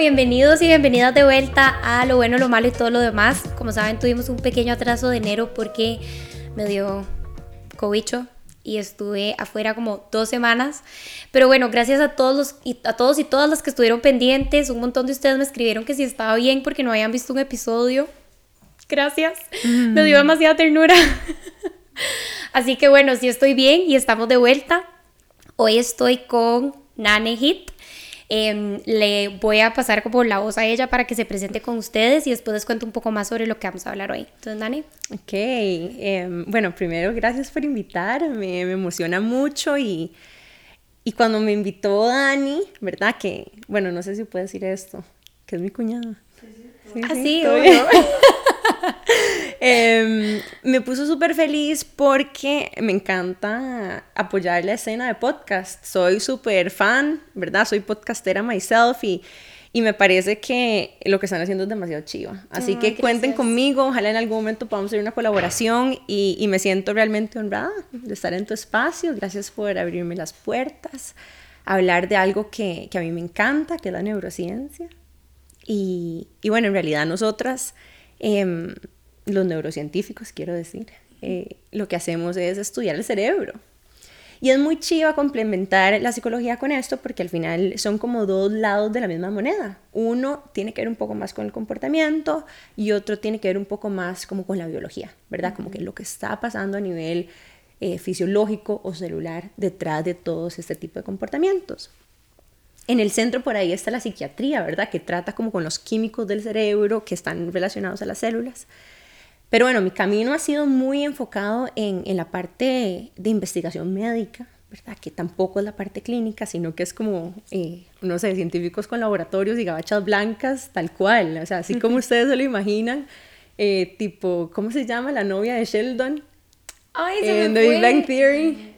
bienvenidos y bienvenidas de vuelta a Lo Bueno, Lo Malo y todo lo demás. Como saben, tuvimos un pequeño atraso de enero porque me dio cobicho y estuve afuera como dos semanas. Pero bueno, gracias a todos, los, y, a todos y todas las que estuvieron pendientes. Un montón de ustedes me escribieron que si estaba bien porque no habían visto un episodio. Gracias. Mm. Me dio demasiada ternura. Así que bueno, sí estoy bien y estamos de vuelta. Hoy estoy con Nane Hit. Em, le voy a pasar como la voz a ella para que se presente con ustedes y después les cuento un poco más sobre lo que vamos a hablar hoy. Entonces, Nani. Ok, em, bueno, primero gracias por invitarme, me emociona mucho y, y cuando me invitó Dani, ¿verdad? Que, bueno, no sé si puedo decir esto, que es mi cuñada. Sí, sí, ah, Em, me puso súper feliz porque me encanta apoyar la escena de podcast. Soy súper fan, ¿verdad? Soy podcastera myself y, y me parece que lo que están haciendo es demasiado chiva. Así que cuenten conmigo, ojalá en algún momento podamos hacer una colaboración y, y, me siento realmente honrada de estar en tu espacio. Gracias por abrirme las puertas, hablar de algo que, que a mí me encanta, que es la neurociencia. Y, y bueno, en realidad nosotras... Eh, los neurocientíficos, quiero decir, eh, lo que hacemos es estudiar el cerebro. Y es muy chiva complementar la psicología con esto porque al final son como dos lados de la misma moneda. Uno tiene que ver un poco más con el comportamiento y otro tiene que ver un poco más como con la biología, ¿verdad? Como que lo que está pasando a nivel eh, fisiológico o celular detrás de todos este tipo de comportamientos. En el centro por ahí está la psiquiatría, ¿verdad? Que trata como con los químicos del cerebro que están relacionados a las células. Pero bueno, mi camino ha sido muy enfocado en, en la parte de investigación médica, ¿verdad? Que tampoco es la parte clínica, sino que es como, eh, no sé, científicos con laboratorios y gabachas blancas, tal cual. O sea, así como ustedes se lo imaginan, eh, tipo, ¿cómo se llama la novia de Sheldon? Ay, se en The Big Bang Theory.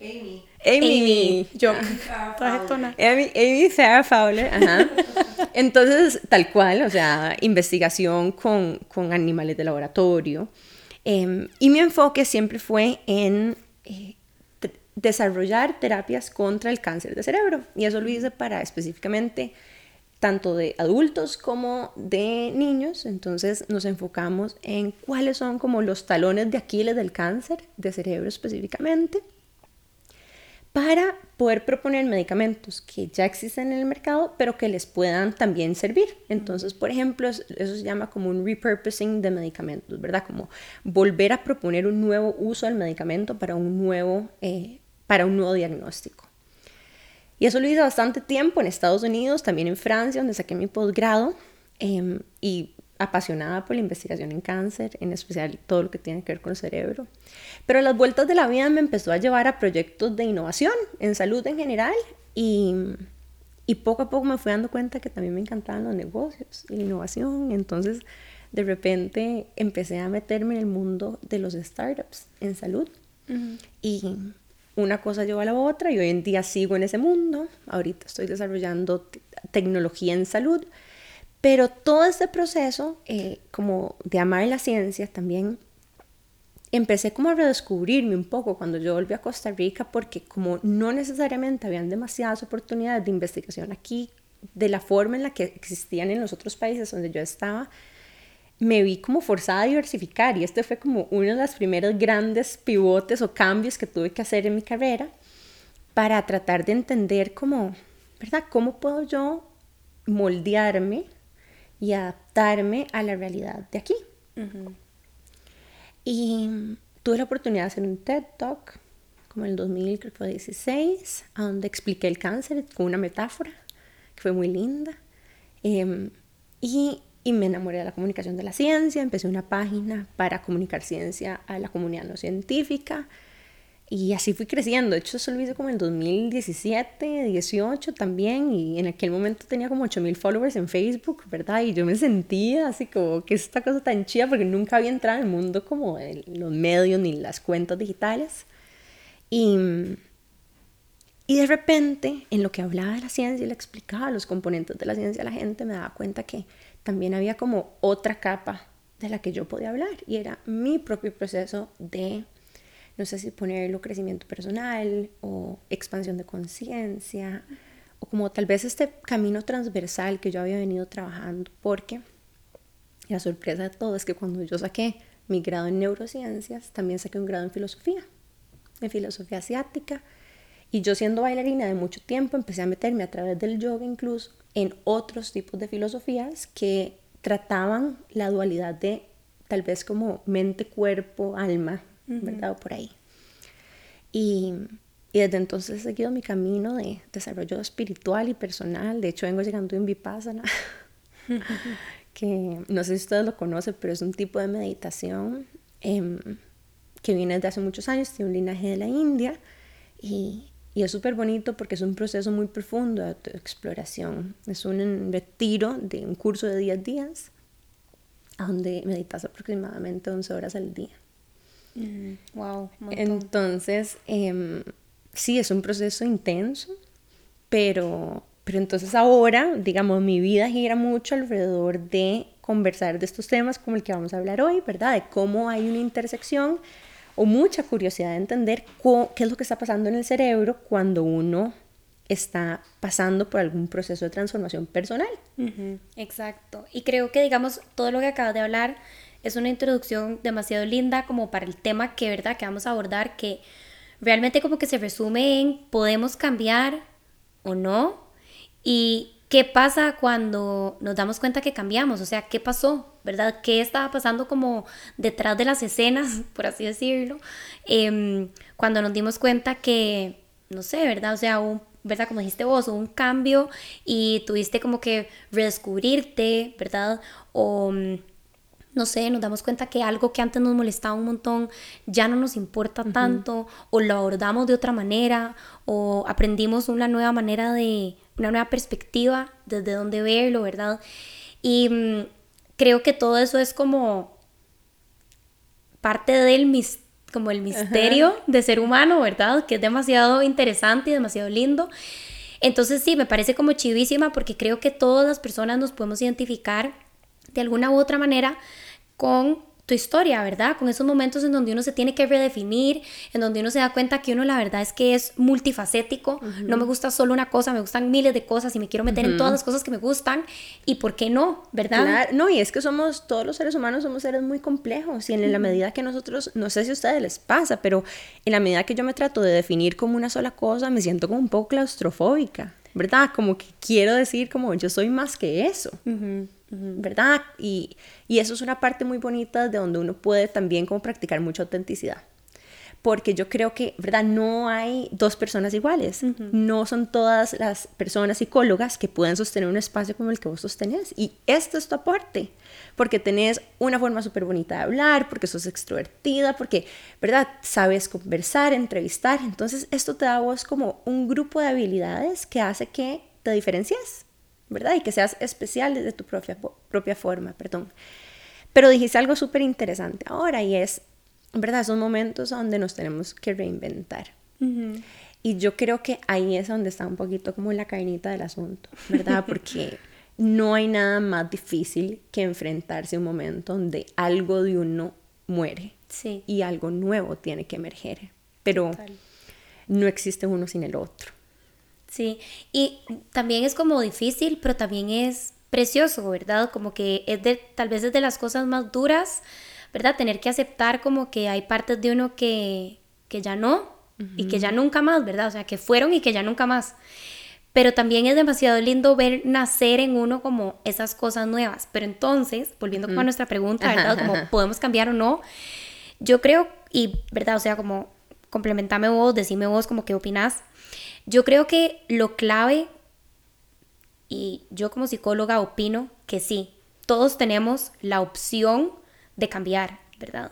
Amy. Amy. Yo. Amy, Amy Farrah Fowler, ajá. Entonces, tal cual, o sea, investigación con, con animales de laboratorio. Em, y mi enfoque siempre fue en eh, desarrollar terapias contra el cáncer de cerebro. Y eso lo hice para específicamente tanto de adultos como de niños. Entonces nos enfocamos en cuáles son como los talones de Aquiles del cáncer de cerebro específicamente para poder proponer medicamentos que ya existen en el mercado, pero que les puedan también servir. Entonces, por ejemplo, eso se llama como un repurposing de medicamentos, ¿verdad? Como volver a proponer un nuevo uso del medicamento para un nuevo, eh, para un nuevo diagnóstico. Y eso lo hice bastante tiempo en Estados Unidos, también en Francia, donde saqué mi posgrado. Em, y apasionada por la investigación en cáncer, en especial todo lo que tiene que ver con el cerebro. Pero las vueltas de la vida me empezó a llevar a proyectos de innovación en salud en general y, y poco a poco me fui dando cuenta que también me encantaban los negocios y la innovación. Entonces, de repente empecé a meterme en el mundo de los startups en salud. Y una cosa llevó a la otra y hoy en día sigo en ese mundo. Ahorita estoy desarrollando tecnología en salud pero todo este proceso, eh, como de amar la ciencia, también empecé como a redescubrirme un poco cuando yo volví a Costa Rica, porque como no necesariamente habían demasiadas oportunidades de investigación aquí, de la forma en la que existían en los otros países donde yo estaba, me vi como forzada a diversificar y este fue como uno de los primeros grandes pivotes o cambios que tuve que hacer en mi carrera para tratar de entender cómo, ¿verdad? ¿Cómo puedo yo moldearme y adaptarme a la realidad de aquí. Y tuve la oportunidad de hacer un TED Talk, como en el 2016, a donde expliqué el cáncer con una metáfora, que fue muy linda. Em, y, y, me enamoré de la comunicación de la ciencia, empecé una página para comunicar ciencia a la comunidad no científica y así fui creciendo. De hecho, eso lo hice como en 2017, 18 también. Y en aquel momento tenía como 8000 followers en Facebook, ¿verdad? Y yo me sentía así como que esta cosa tan chida porque nunca había entrado en el mundo como de los medios ni las cuentas digitales. Y, y de repente, en lo que hablaba de la ciencia y le explicaba los componentes de la ciencia a la gente, me daba cuenta que también había como otra capa de la que yo podía hablar. Y era mi propio proceso de no sé si ponerlo crecimiento personal o expansión de conciencia o como tal vez este camino transversal que yo había venido trabajando, porque la sorpresa de todo es que cuando yo saqué mi grado en neurociencias, también saqué un grado en filosofía, en filosofía asiática, y yo siendo bailarina de mucho tiempo empecé a meterme a través del yoga incluso en otros tipos de filosofías que trataban la dualidad de tal vez como mente, cuerpo, alma, ¿verdad? O por ahí. Y, y, desde entonces he seguido mi camino de desarrollo espiritual y personal. De hecho, vengo llegando en Vipassana, que no sé si ustedes lo conocen, pero es un tipo de meditación em, que viene desde hace muchos años, tiene un linaje de la India y, y es súper bonito porque es un proceso muy profundo de exploración. Es un retiro de un curso de 10 días donde meditas aproximadamente 11 horas al día. Wow. Entonces, em, sí, es un proceso intenso, pero, pero entonces ahora, digamos, mi vida gira mucho alrededor de conversar de estos temas como el que vamos a hablar hoy, ¿verdad? De cómo hay una intersección o mucha curiosidad de entender qué es lo que está pasando en el cerebro cuando uno está pasando por algún proceso de transformación personal. Exacto. Y creo que, digamos, todo lo que acabas de hablar es una introducción demasiado linda como para el tema que, ¿verdad?, que vamos a abordar, que realmente como que se resume en podemos cambiar o no. Y qué pasa cuando nos damos cuenta que cambiamos, o sea, qué pasó, ¿verdad? ¿Qué estaba pasando como detrás de las escenas, por así decirlo? Em, cuando nos dimos cuenta que, no sé, ¿verdad? O sea, un ¿verdad? Como dijiste vos, un cambio y tuviste como que redescubrirte, ¿verdad? O mm, no sé, nos damos cuenta que algo que antes nos molestaba un montón ya no nos importa tanto, o lo abordamos de otra manera, o aprendimos una nueva manera de, una nueva perspectiva desde donde verlo, ¿verdad? Y mm, creo que todo eso es como parte del misterio como el misterio de ser humano, ¿verdad? Que es demasiado interesante y demasiado lindo. Entonces sí, me parece como chivísima porque creo que todas las personas nos podemos identificar de alguna u otra manera con tu historia, ¿verdad? Con esos momentos en donde uno se tiene que redefinir, en donde uno se da cuenta que uno la verdad es que es multifacético, no me gusta solo una cosa, me gustan miles de cosas y me quiero meter en todas las cosas que me gustan y por qué no, ¿verdad? Claro, no, y es que somos, todos los seres humanos somos seres muy complejos y en la medida que nosotros, no sé si a ustedes les pasa, pero en la medida que yo me trato de definir como una sola cosa, me siento como un poco claustrofóbica, ¿verdad? Como que quiero decir como yo soy más que eso. ¿verdad? Y, y, eso es una parte muy bonita de donde uno puede también como practicar mucha autenticidad. Porque yo creo que, ¿verdad? No hay dos personas iguales. No son todas las personas psicólogas que pueden sostener un espacio como el que vos sostenés. Y esto es tu aporte. Porque tenés una forma súper bonita de hablar, porque sos extrovertida, porque, ¿verdad? Sabes conversar, entrevistar. Entonces, esto te da a vos como un grupo de habilidades que hace que te diferencies ¿verdad? Y que seas especial desde tu propia, propia forma, perdón. Pero dijiste algo súper interesante ahora y es, ¿verdad? Son momentos donde nos tenemos que reinventar. Y yo creo que ahí es donde está un poquito como la cainita del asunto, ¿verdad? Porque no hay nada más difícil que enfrentarse a un momento donde algo de uno muere sí. y algo nuevo tiene que emerger. Pero no existe uno sin el otro. Sí, y también es como difícil, pero también es precioso, ¿verdad? Como que es de, tal vez es de las cosas más duras, ¿verdad? Tener que aceptar como que hay partes de uno que, que ya no y que ya nunca más, ¿verdad? O sea, que fueron y que ya nunca más. Pero también es demasiado lindo ver nacer en uno como esas cosas nuevas. Pero entonces, volviendo a nuestra pregunta, ¿verdad? Como podemos cambiar o no, yo creo, y, ¿verdad? O sea, como complementame vos, decime vos como qué opinás yo creo que lo clave, y yo como psicóloga opino que sí, todos tenemos la opción de cambiar, ¿verdad?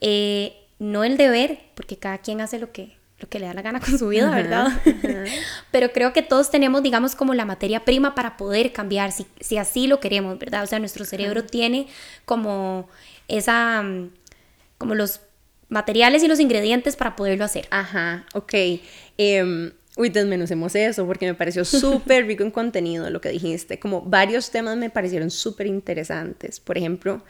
Eh, no el deber, porque cada quien hace lo que, lo que le da la gana con su vida, ¿verdad? Pero creo que todos tenemos, digamos, como la materia prima para poder cambiar, si, si así lo queremos, ¿verdad? O sea, nuestro cerebro tiene como esa, mm, como los materiales y los ingredientes para poderlo hacer. Ajá, ok. Eh, Uy, desmenucemos eso porque me pareció súper rico en contenido lo que dijiste. Como varios temas me parecieron súper interesantes. Por ejemplo,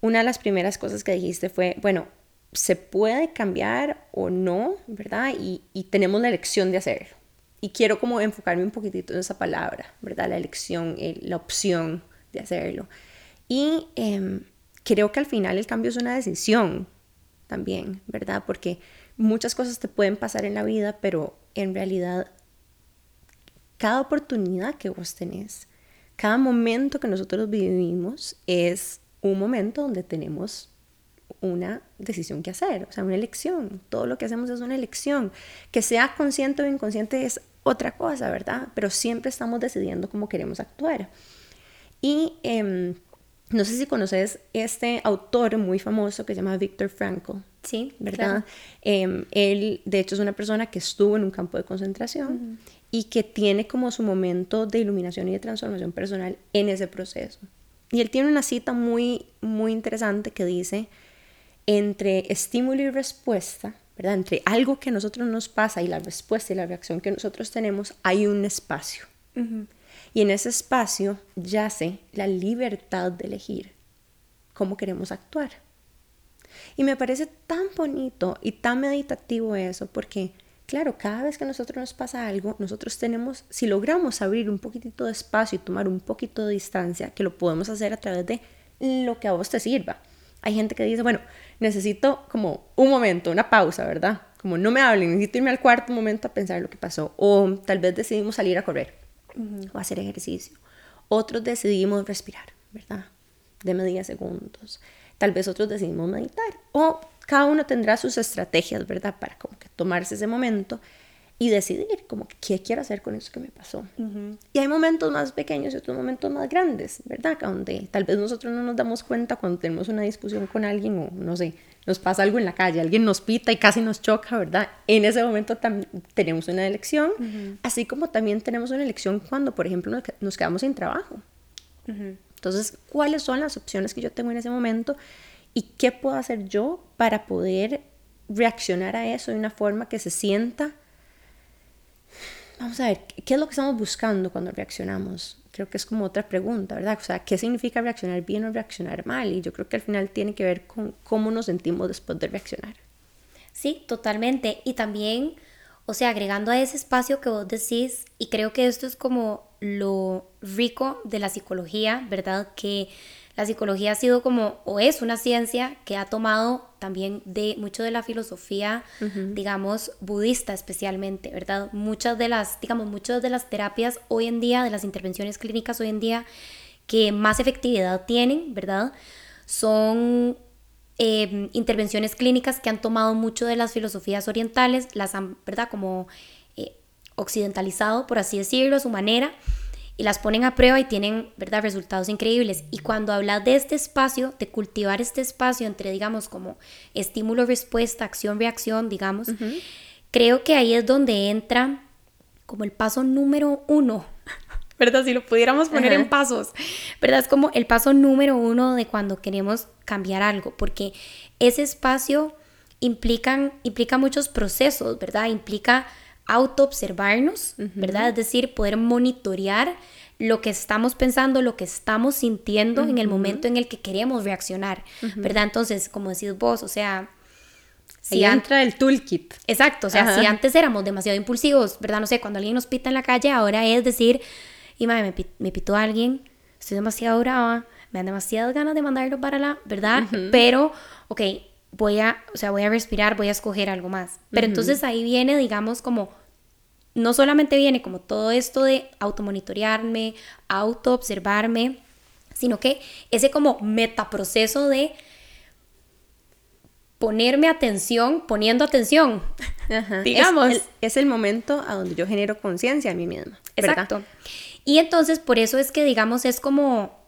una de las primeras cosas que dijiste fue, bueno, se puede cambiar o no, ¿verdad? Y, y tenemos la elección de hacerlo. y quiero como enfocarme un poquitito en esa palabra, ¿verdad? La elección, la opción de hacerlo. Y em, creo que al final el cambio es una decisión también, ¿verdad? Porque muchas cosas te pueden pasar en la vida, pero en realidad cada oportunidad que vos tenés, cada momento que nosotros vivimos es un momento donde tenemos una decisión que hacer, o sea, una elección. Todo lo que hacemos es una elección. Que sea consciente o inconsciente es otra cosa, ¿verdad? Pero siempre estamos decidiendo cómo queremos actuar. Y em, no sé si conoces este autor muy famoso que se llama Viktor Frankl. Sí, ¿verdad? Em, él, de hecho, es una persona que estuvo en un campo de concentración y que tiene como su momento de iluminación y de transformación personal en ese proceso. Y él tiene una cita muy, muy interesante que dice, entre estímulo y respuesta, ¿verdad? Entre algo que a nosotros nos pasa y la respuesta y la reacción que nosotros tenemos, hay un espacio. Y en ese espacio yace la libertad de elegir cómo queremos actuar. Y me parece tan bonito y tan meditativo eso, porque, claro, cada vez que a nosotros nos pasa algo, nosotros tenemos, si logramos abrir un poquitito de espacio y tomar un poquito de distancia, que lo podemos hacer a través de lo que a vos te sirva. Hay gente que dice, bueno, necesito como un momento, una pausa, ¿verdad? Como no me hablen, necesito irme al cuarto momento a pensar lo que pasó. O tal vez decidimos salir a correr o hacer ejercicio. Otros decidimos respirar, ¿verdad? De media segundos. Tal vez otros decidimos meditar. O cada uno tendrá sus estrategias, ¿verdad? Para como que tomarse ese momento y decidir como qué quiero hacer con eso que me pasó. Y hay momentos más pequeños y otros momentos más grandes, ¿verdad? Donde tal vez nosotros no nos damos cuenta cuando tenemos una discusión con alguien o no sé, nos pasa algo en la calle, alguien nos pita y casi nos choca, ¿verdad? En ese momento tenemos una elección, así como también tenemos una elección cuando, por ejemplo, nos, quedamos sin trabajo. Entonces, ¿cuáles son las opciones que yo tengo en ese momento y qué puedo hacer yo para poder reaccionar a eso de una forma que se sienta vamos a ver, ¿qué es lo que estamos buscando cuando reaccionamos? Creo que es como otra pregunta, ¿verdad? O sea, ¿qué significa reaccionar bien o reaccionar mal? Y yo creo que al final tiene que ver con cómo nos sentimos después de reaccionar. Sí, totalmente. Y también, o sea, agregando a ese espacio que vos decís, y creo que esto es como lo rico de la psicología, ¿verdad? Que la psicología ha sido como, o es una ciencia que ha tomado también de mucho de la filosofía, digamos, budista especialmente, ¿verdad? Muchas de las, digamos, muchas de las terapias hoy en día, de las intervenciones clínicas hoy en día, que más efectividad tienen, ¿verdad? Son em, intervenciones clínicas que han tomado mucho de las filosofías orientales, las han, ¿verdad? Como eh, occidentalizado, por así decirlo, a su manera y las ponen a prueba y tienen, ¿verdad?, resultados increíbles. Y cuando hablas de este espacio, de cultivar este espacio entre, digamos, como estímulo-respuesta, acción-reacción, digamos, creo que ahí es donde entra como el paso número uno, ¿verdad? Si lo pudiéramos poner en pasos, ¿verdad? Es como el paso número uno de cuando queremos cambiar algo, porque ese espacio implican, implica muchos procesos, ¿verdad? Implica autoobservarnos, ¿verdad? Es decir, poder monitorear lo que estamos pensando, lo que estamos sintiendo en el momento en el que queremos reaccionar, ¿verdad? Entonces, como decís vos, o sea... Si entra el toolkit. Exacto, o sea, si antes éramos demasiado impulsivos, ¿verdad? No sé, cuando alguien nos pita en la calle, ahora es decir, y madre, me, pitó alguien, estoy demasiado brava, me dan demasiadas ganas de mandarlo para la, ¿verdad? Pero, ok, voy a, o sea, voy a respirar, voy a escoger algo más. Pero entonces ahí viene, digamos, como no solamente viene como todo esto de automonitorearme, autoobservarme, sino que ese como metaproceso de ponerme atención, poniendo atención, digamos. Es el, momento a donde yo genero conciencia a mí misma. Exacto. Y entonces por eso es que, digamos, es como,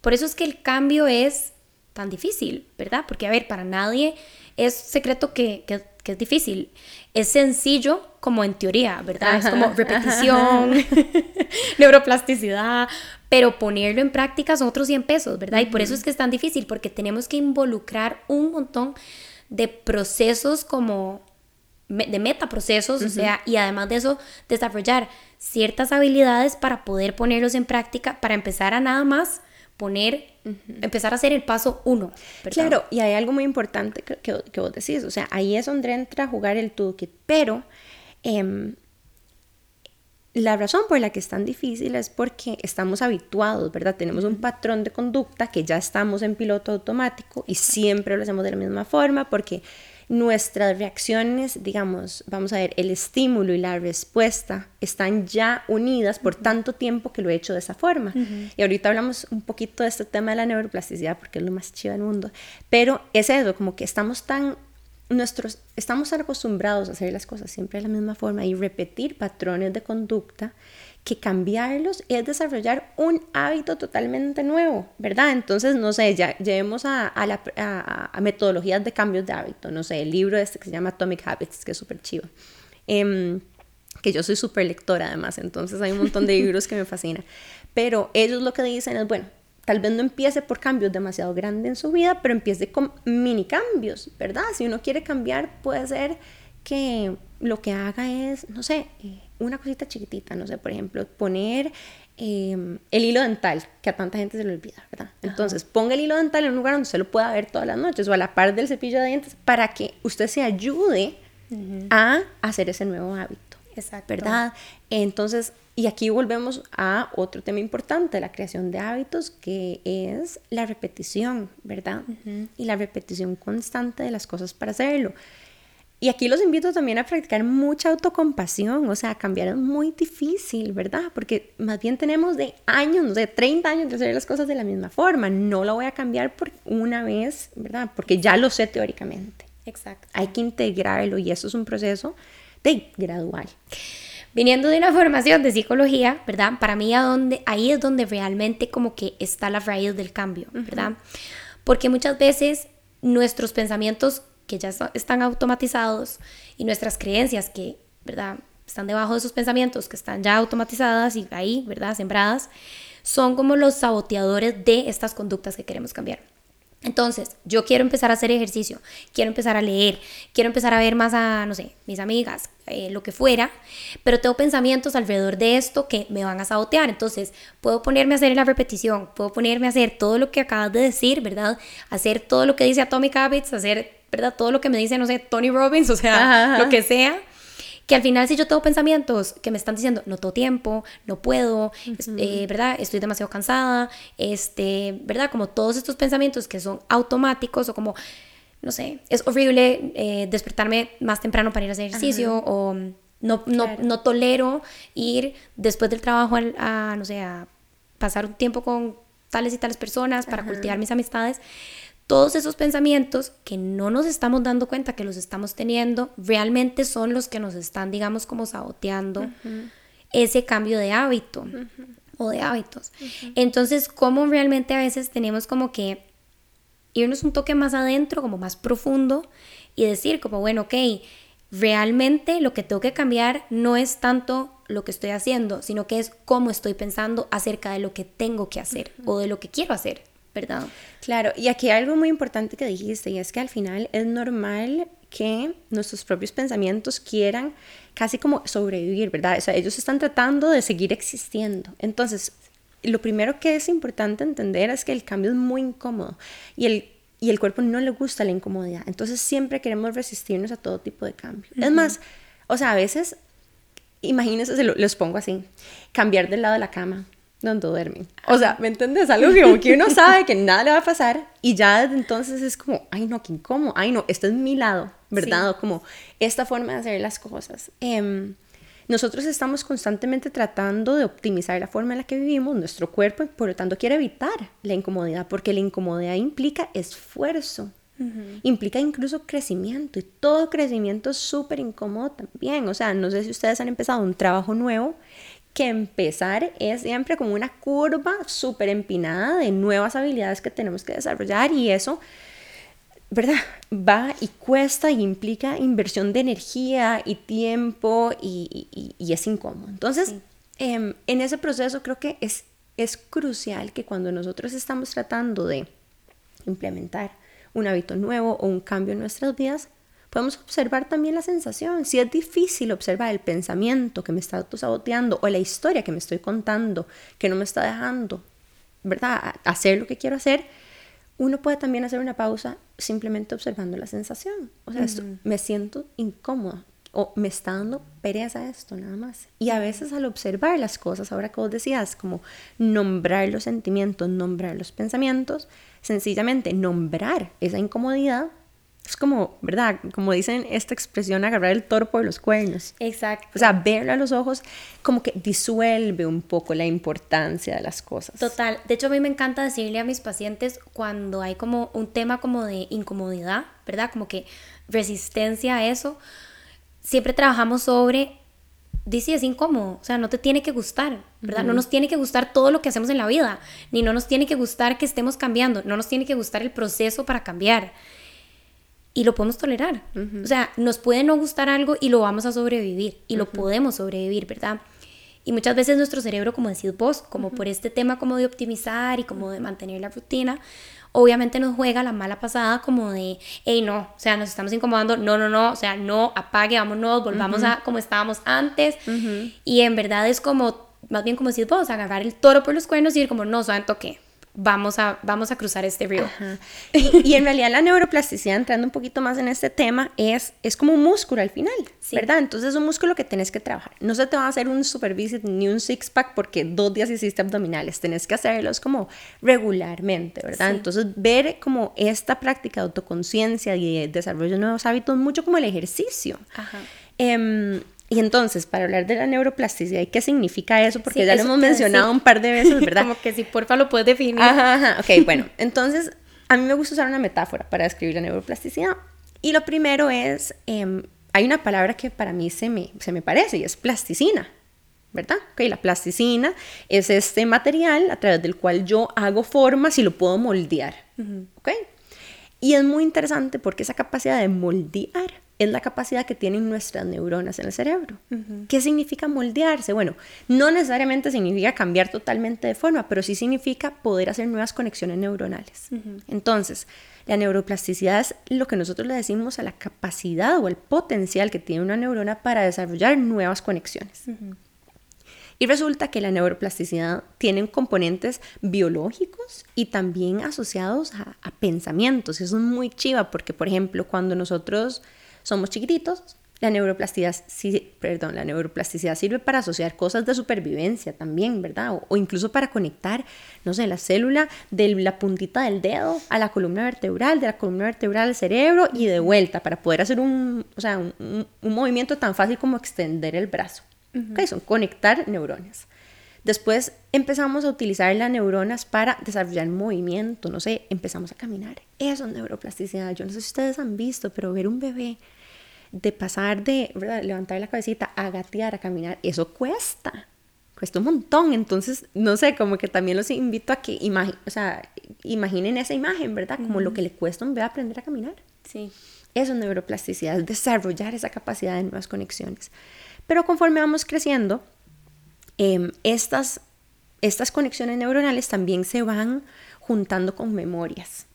por eso es que el cambio es tan difícil, ¿verdad? Porque, a ver, para nadie es secreto que, que, es difícil. Es sencillo como en teoría, ¿verdad? es como repetición, neuroplasticidad, pero ponerlo en práctica son otros 100 pesos, ¿verdad? Y por eso es que es tan difícil, porque tenemos que involucrar un montón de procesos como de metaprocesos, o sea, y además de eso, desarrollar ciertas habilidades para poder ponerlos en práctica, para empezar a nada más poner, empezar a hacer el paso uno. Claro, y hay algo muy importante que, que, vos decís, o sea, ahí es donde entra a jugar el toolkit, pero em, la razón por la que es tan difícil es porque estamos habituados, ¿verdad? Tenemos un patrón de conducta que ya estamos en piloto automático y siempre lo hacemos de la misma forma porque nuestras reacciones, digamos, vamos a ver, el estímulo y la respuesta están ya unidas por tanto tiempo que lo he hecho de esa forma. Y ahorita hablamos un poquito de este tema de la neuroplasticidad porque es lo más chido del mundo, pero es eso, como que estamos tan nuestros, estamos acostumbrados a hacer las cosas siempre de la misma forma y repetir patrones de conducta que cambiarlos es desarrollar un hábito totalmente nuevo, ¿verdad? Entonces, no sé, ya llevemos a, a, la, a, metodologías de cambios de hábito, no sé, el libro este que se llama Atomic Habits, que es súper chivo. Em, que yo soy súper lectora además, entonces hay un montón de libros que me fascinan. Pero ellos lo que dicen es, bueno, tal vez no empiece por cambios demasiado grandes en su vida, pero empiece con mini cambios, ¿verdad? Si uno quiere cambiar, puede ser que lo que haga es, no sé, eh, una cosita chiquitita, no sé, por ejemplo, poner em, el hilo dental, que a tanta gente se le olvida, ¿verdad? Entonces, ponga el hilo dental en un lugar donde usted lo pueda ver todas las noches o a la par del cepillo de dientes para que usted se ayude a hacer ese nuevo hábito. Exacto. ¿Verdad? Entonces, y aquí volvemos a otro tema importante, la creación de hábitos, que es la repetición, ¿verdad? Y la repetición constante de las cosas para hacerlo. Y aquí los invito también a practicar mucha autocompasión, o sea, cambiar es muy difícil, ¿verdad? Porque más bien tenemos de años, de 30 años de hacer las cosas de la misma forma. No lo voy a cambiar por una vez, ¿verdad? Porque ya lo sé teóricamente. Exacto. Hay que integrarlo y eso es un proceso de gradual. Viniendo de una formación de psicología, ¿verdad? Para mí a donde, ahí es donde realmente como que está la raíz del cambio, ¿verdad? Porque muchas veces nuestros pensamientos que ya están automatizados y nuestras creencias que, ¿verdad? Están debajo de esos pensamientos que están ya automatizadas y ahí, ¿verdad? Sembradas, son como los saboteadores de estas conductas que queremos cambiar. Entonces, yo quiero empezar a hacer ejercicio, quiero empezar a leer, quiero empezar a ver más a, no sé, mis amigas, eh, lo que fuera, pero tengo pensamientos alrededor de esto que me van a sabotear. Entonces, puedo ponerme a hacer la repetición, puedo ponerme a hacer todo lo que acabas de decir, ¿verdad? Hacer todo lo que dice Atomic Habits, hacer ¿verdad? Todo lo que me dice, no sé, Tony Robbins, o sea, lo que sea. Que al final si yo tengo pensamientos que me están diciendo, no tengo tiempo, no puedo, eh, ¿verdad? Estoy demasiado cansada, este, ¿verdad? Como todos estos pensamientos que son automáticos o como, no sé, es horrible eh, despertarme más temprano para ir a hacer ejercicio o no, no, no, tolero ir después del trabajo a, no sé, a pasar un tiempo con tales y tales personas para cultivar mis amistades todos esos pensamientos que no nos estamos dando cuenta que los estamos teniendo, realmente son los que nos están, digamos, como saboteando ese cambio de hábito o de hábitos. Entonces, ¿cómo realmente a veces tenemos como que irnos un toque más adentro, como más profundo, y decir como, bueno, ok, realmente lo que tengo que cambiar no es tanto lo que estoy haciendo, sino que es cómo estoy pensando acerca de lo que tengo que hacer o de lo que quiero hacer. ¿Verdad? Claro, y aquí hay algo muy importante que dijiste, y es que al final es normal que nuestros propios pensamientos quieran casi como sobrevivir, ¿verdad? O sea, ellos están tratando de seguir existiendo. Entonces, lo primero que es importante entender es que el cambio es muy incómodo y el, y el cuerpo no le gusta la incomodidad. Entonces, siempre queremos resistirnos a todo tipo de cambio. Es más, o sea, a veces, imagínense, se lo, los pongo así, cambiar del lado de la cama donde duermen. O sea, ¿me entiendes? Algo que como que uno sabe que nada le va a pasar y ya desde entonces es como, ay no, qué incómodo, ay no, esto es mi lado, ¿verdad? como esta forma de hacer las cosas. Em, nosotros estamos constantemente tratando de optimizar la forma en la que vivimos, nuestro cuerpo, por lo tanto quiere evitar la incomodidad, porque la incomodidad implica esfuerzo, implica incluso crecimiento y todo crecimiento es súper incómodo también. O sea, no sé si ustedes han empezado un trabajo nuevo que empezar es siempre como una curva súper empinada de nuevas habilidades que tenemos que desarrollar y eso, ¿verdad? Va y cuesta y implica inversión de energía y tiempo y, es incómodo. Entonces, em, en ese proceso creo que es, es crucial que cuando nosotros estamos tratando de implementar un hábito nuevo o un cambio en nuestras vidas, podemos observar también la sensación. Si es difícil observar el pensamiento que me está autosaboteando o la historia que me estoy contando, que no me está dejando, ¿verdad?, hacer lo que quiero hacer, uno puede también hacer una pausa simplemente observando la sensación. O sea, me siento incómoda. o me está dando pereza esto nada más. Y a veces al observar las cosas, ahora que vos decías, como nombrar los sentimientos, nombrar los pensamientos, sencillamente nombrar esa incomodidad es como, ¿verdad? Como dicen esta expresión, agarrar el toro por los cuernos. Exacto. O sea, verlo a los ojos como que disuelve un poco la importancia de las cosas. Total. De hecho, a mí me encanta decirle a mis pacientes cuando hay como un tema como de incomodidad, ¿verdad? Como que resistencia a eso. Siempre trabajamos sobre dice es incómodo, o sea, no te tiene que gustar, ¿verdad? No nos tiene que gustar todo lo que hacemos en la vida, ni no nos tiene que gustar que estemos cambiando, no nos tiene que gustar el proceso para cambiar y lo podemos tolerar. O sea, nos puede no gustar algo y lo vamos a sobrevivir y lo podemos sobrevivir, ¿verdad? Y muchas veces nuestro cerebro, como decís vos, como por este tema como de optimizar y como de mantener la rutina, obviamente nos juega la mala pasada como de, hey, no, o sea, nos estamos incomodando, no, no, no, o sea, no, apague, vámonos, volvamos a como estábamos antes. Y en verdad es como, más bien como decís vos, agarrar el toro por los cuernos y ir como, no, ¿saben toque? Vamos a, vamos a cruzar este río. Y, en realidad la neuroplasticidad, entrando un poquito más en este tema, es, es como un músculo al final, ¿verdad? Entonces es un músculo que tenés que trabajar. No se te va a hacer un super visit ni un six pack porque dos días hiciste abdominales, tenés que hacerlos como regularmente, ¿verdad? Entonces ver como esta práctica de autoconciencia y de desarrollo de nuevos hábitos, mucho como el ejercicio. Ajá. Em, y entonces, para hablar de la neuroplasticidad y qué significa eso, porque ya lo hemos mencionado un par de veces, ¿verdad? Como que si porfa lo puedes definir. Ajá, ajá. Ok, bueno, entonces a mí me gusta usar una metáfora para describir la neuroplasticidad. Y lo primero es, em, hay una palabra que para mí se me, se me parece y es plasticina, ¿verdad? Ok, la plasticina es este material a través del cual yo hago formas y lo puedo moldear, ¿ok? Y es muy interesante porque esa capacidad de moldear es la capacidad que tienen nuestras neuronas en el cerebro. ¿Qué significa moldearse? Bueno, no necesariamente significa cambiar totalmente de forma, pero sí significa poder hacer nuevas conexiones neuronales. Entonces, la neuroplasticidad es lo que nosotros le decimos a la capacidad o el potencial que tiene una neurona para desarrollar nuevas conexiones. Y resulta que la neuroplasticidad tiene componentes biológicos y también asociados a, a pensamientos. Eso es muy chiva porque, por ejemplo, cuando nosotros somos chiquititos, la neuroplasticidad, perdón, la neuroplasticidad sirve para asociar cosas de supervivencia también, ¿verdad? O, incluso para conectar, no sé, la célula de la puntita del dedo a la columna vertebral, de la columna vertebral al cerebro y de vuelta para poder hacer un, o sea, un, movimiento tan fácil como extender el brazo. Son conectar neuronas. Después empezamos a utilizar las neuronas para desarrollar movimiento, no sé, empezamos a caminar. Eso es neuroplasticidad. Yo no sé si ustedes han visto, pero ver un bebé de pasar de levantar la cabecita a gatear, a caminar, eso cuesta. Cuesta un montón. Entonces, no sé, como que también los invito a que o sea, imaginen esa imagen, ¿verdad? Como lo que le cuesta a un bebé aprender a caminar. Sí. Eso es neuroplasticidad, es desarrollar esa capacidad de nuevas conexiones. Pero conforme vamos creciendo, Em, estas, estas conexiones neuronales también se van juntando con memorias.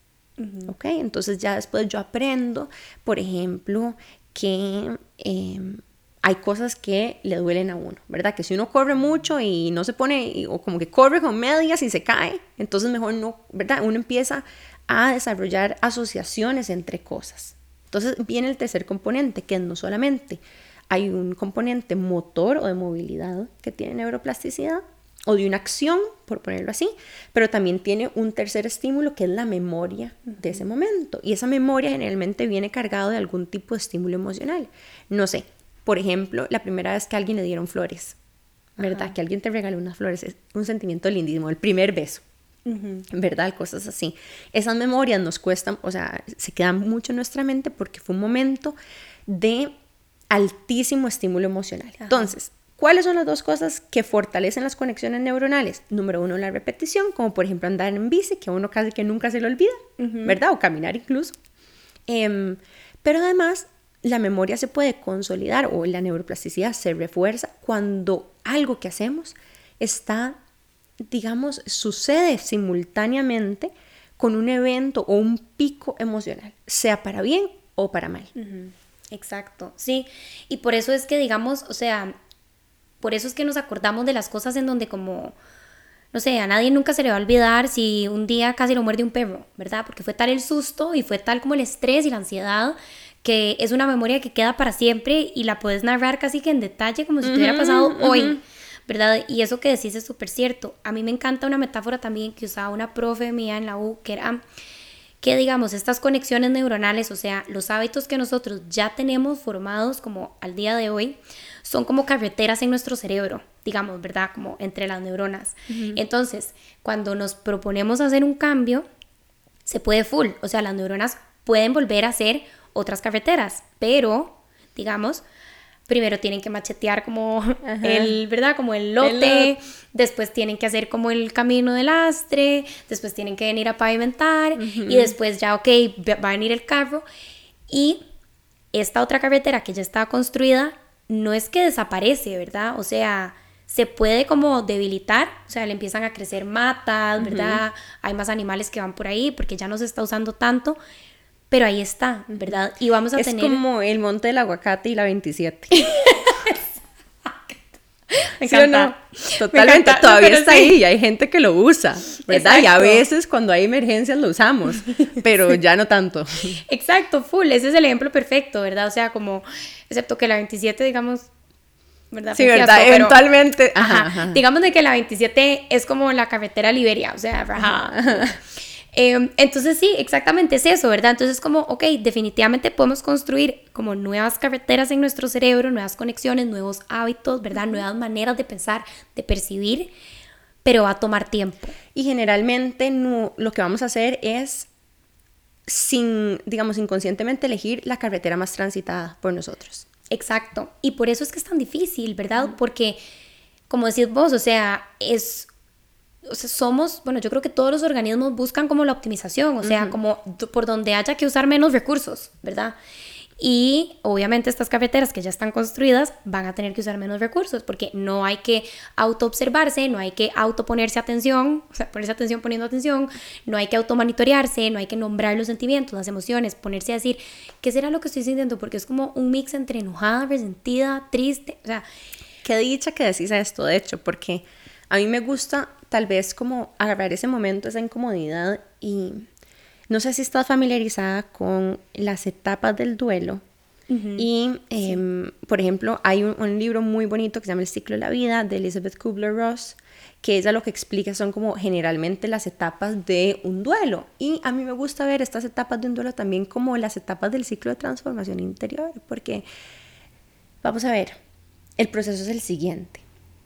¿Ok? Entonces ya después yo aprendo, por ejemplo, que em, hay cosas que le duelen a uno, ¿verdad? Que si uno corre mucho y no se pone, o como que corre con medias y se cae, entonces mejor no, ¿verdad? Uno empieza a desarrollar asociaciones entre cosas. Entonces viene el tercer componente, que no solamente hay un componente motor o de movilidad que tiene neuroplasticidad o de una acción, por ponerlo así, pero también tiene un tercer estímulo que es la memoria de ese momento. Y esa memoria generalmente viene cargado de algún tipo de estímulo emocional. No sé, por ejemplo, la primera vez que a alguien le dieron flores, ¿verdad? Que alguien te regaló unas flores, es un sentimiento lindísimo, el primer beso. ¿Verdad? Cosas así. Esas memorias nos cuestan, o sea, se quedan mucho en nuestra mente porque fue un momento de altísimo estímulo emocional. Entonces, ¿cuáles son las dos cosas que fortalecen las conexiones neuronales? Número uno, la repetición, como por ejemplo andar en bici, que a uno casi que nunca se le olvida, ¿verdad? O caminar incluso. Em, pero además, la memoria se puede consolidar o la neuroplasticidad se refuerza cuando algo que hacemos está, digamos, sucede simultáneamente con un evento o un pico emocional, sea para bien o para mal. Exacto, sí. Y por eso es que, digamos, o sea, por eso es que nos acordamos de las cosas en donde como, no sé, a nadie nunca se le va a olvidar si un día casi lo muerde un perro, ¿verdad? Porque fue tal el susto y fue tal como el estrés y la ansiedad que es una memoria que queda para siempre y la puedes narrar casi que en detalle como si te hubiera pasado hoy. ¿verdad? Y eso que decís es súper cierto. A mí me encanta una metáfora también que usaba una profe mía en la U, que era que digamos estas conexiones neuronales, o sea, los hábitos que nosotros ya tenemos formados como al día de hoy, son como carreteras en nuestro cerebro, digamos, ¿verdad? Como entre las neuronas. Entonces, cuando nos proponemos hacer un cambio, se puede full, o sea, las neuronas pueden volver a ser otras carreteras, pero, digamos, primero tienen que machetear como el, ¿verdad? Como el lote, después tienen que hacer como el camino del astre, después tienen que venir a pavimentar y después ya, ok, va a venir el carro y esta otra carretera que ya está construida no es que desaparece, ¿verdad? O sea, se puede como debilitar, o sea, le empiezan a crecer matas, ¿verdad? Hay más animales que van por ahí porque ya no se está usando tanto, pero ahí está, ¿verdad? Y vamos a tener... Es como el monte del aguacate y la 27. Me encanta. Totalmente, todavía está ahí y hay gente que lo usa, ¿verdad? Y a veces cuando hay emergencias lo usamos, pero ya no tanto. Exacto, full, ese es el ejemplo perfecto, ¿verdad? O sea, como, excepto que la 27, digamos, ¿verdad? Sí, ¿verdad? Eventualmente. Ajá, Digamos de que la 27 es como la carretera Liberia, o sea, ajá. Em, entonces sí, exactamente es eso, ¿verdad? Entonces como, ok, definitivamente podemos construir como nuevas carreteras en nuestro cerebro, nuevas conexiones, nuevos hábitos, ¿verdad? Nuevas maneras de pensar, de percibir, pero va a tomar tiempo. Y generalmente no, lo que vamos a hacer es, sin, digamos, inconscientemente elegir la carretera más transitada por nosotros. Exacto. Y por eso es que es tan difícil, ¿verdad? Porque, como decís vos, o sea, es o sea, somos, bueno, yo creo que todos los organismos buscan como la optimización, o sea, como por donde haya que usar menos recursos, ¿verdad? Y obviamente estas cafeteras que ya están construidas van a tener que usar menos recursos porque no hay que auto-observarse, no hay que auto-ponerse atención, o sea, ponerse atención poniendo atención, no hay que auto-monitorearse, no hay que nombrar los sentimientos, las emociones, ponerse a decir, ¿qué será lo que estoy sintiendo? Porque es como un mix entre enojada, resentida, triste, o sea... Qué dicha que decís esto, de hecho, porque a mí me gusta tal vez como agarrar ese momento, esa incomodidad y no sé si estás familiarizada con las etapas del duelo. Y, em, por ejemplo, hay un, libro muy bonito que se llama El ciclo de la vida de Elizabeth Kubler-Ross, que ella lo que explica son como generalmente las etapas de un duelo. Y a mí me gusta ver estas etapas de un duelo también como las etapas del ciclo de transformación interior, porque, vamos a ver, el proceso es el siguiente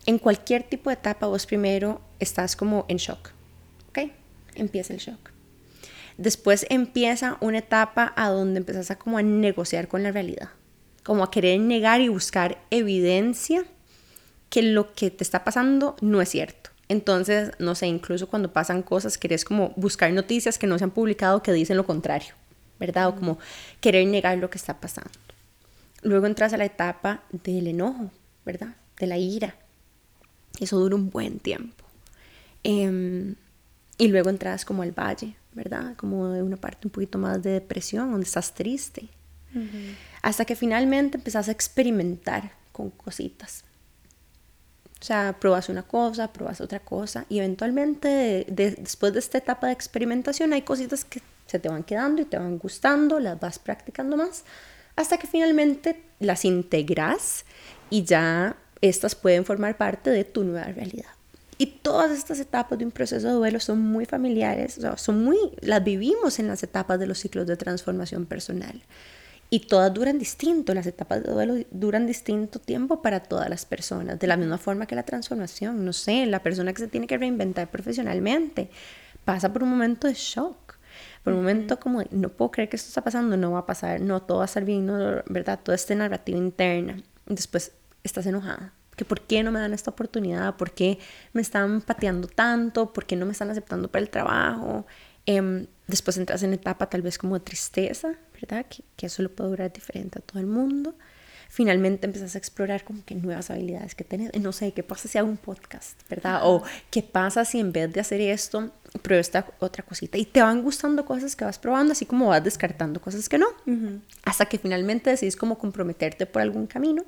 en cualquier tipo de etapa vos primero estás como en shock, ¿ok? Empieza el shock. Después empieza una etapa a donde empezás a como a negociar con la realidad, como a querer negar y buscar evidencia que lo que te está pasando no es cierto. Entonces, no sé, incluso cuando pasan cosas, querés como buscar noticias que no se han publicado que dicen lo contrario, ¿verdad? O como querer negar lo que está pasando. Luego entras a la etapa del enojo, ¿verdad? De la ira, eso dura un buen tiempo. Em, y luego entras como al valle, ¿verdad? Como de una parte un poquito más de depresión, donde estás triste. Hasta que finalmente empezás a experimentar con cositas. O sea, pruebas una cosa, pruebas otra cosa y eventualmente después de esta etapa de experimentación hay cositas que se te van quedando y te van gustando, las vas practicando más, hasta que finalmente las integras y ya estas pueden formar parte de tu nueva realidad. Y todas estas etapas de un proceso de duelo son muy familiares, son muy, las vivimos en las etapas de los ciclos de transformación personal. Y todas duran distinto, las etapas de duelo duran distinto tiempo para todas las personas, de la misma forma que la transformación. No sé, la persona que se tiene que reinventar profesionalmente pasa por un momento de shock, por un momento como no puedo creer que esto está pasando, no va a pasar, no, todo va a estar bien, no, ¿verdad? Toda esta narrativa interna. Después estás enojada. Que por qué no me dan esta oportunidad, por qué me están pateando tanto, por qué no me están aceptando para el trabajo. Em, después entras en etapa tal vez como de tristeza, ¿verdad? Que, que eso lo puede durar diferente a todo el mundo. Finalmente empiezas a explorar como que nuevas habilidades que tenés. No sé, ¿qué pasa si hago un podcast, verdad? O ¿qué pasa si en vez de hacer esto, pruebo esta otra cosita? Y te van gustando cosas que vas probando, así como vas descartando cosas que no. Hasta que finalmente decidís como comprometerte por algún camino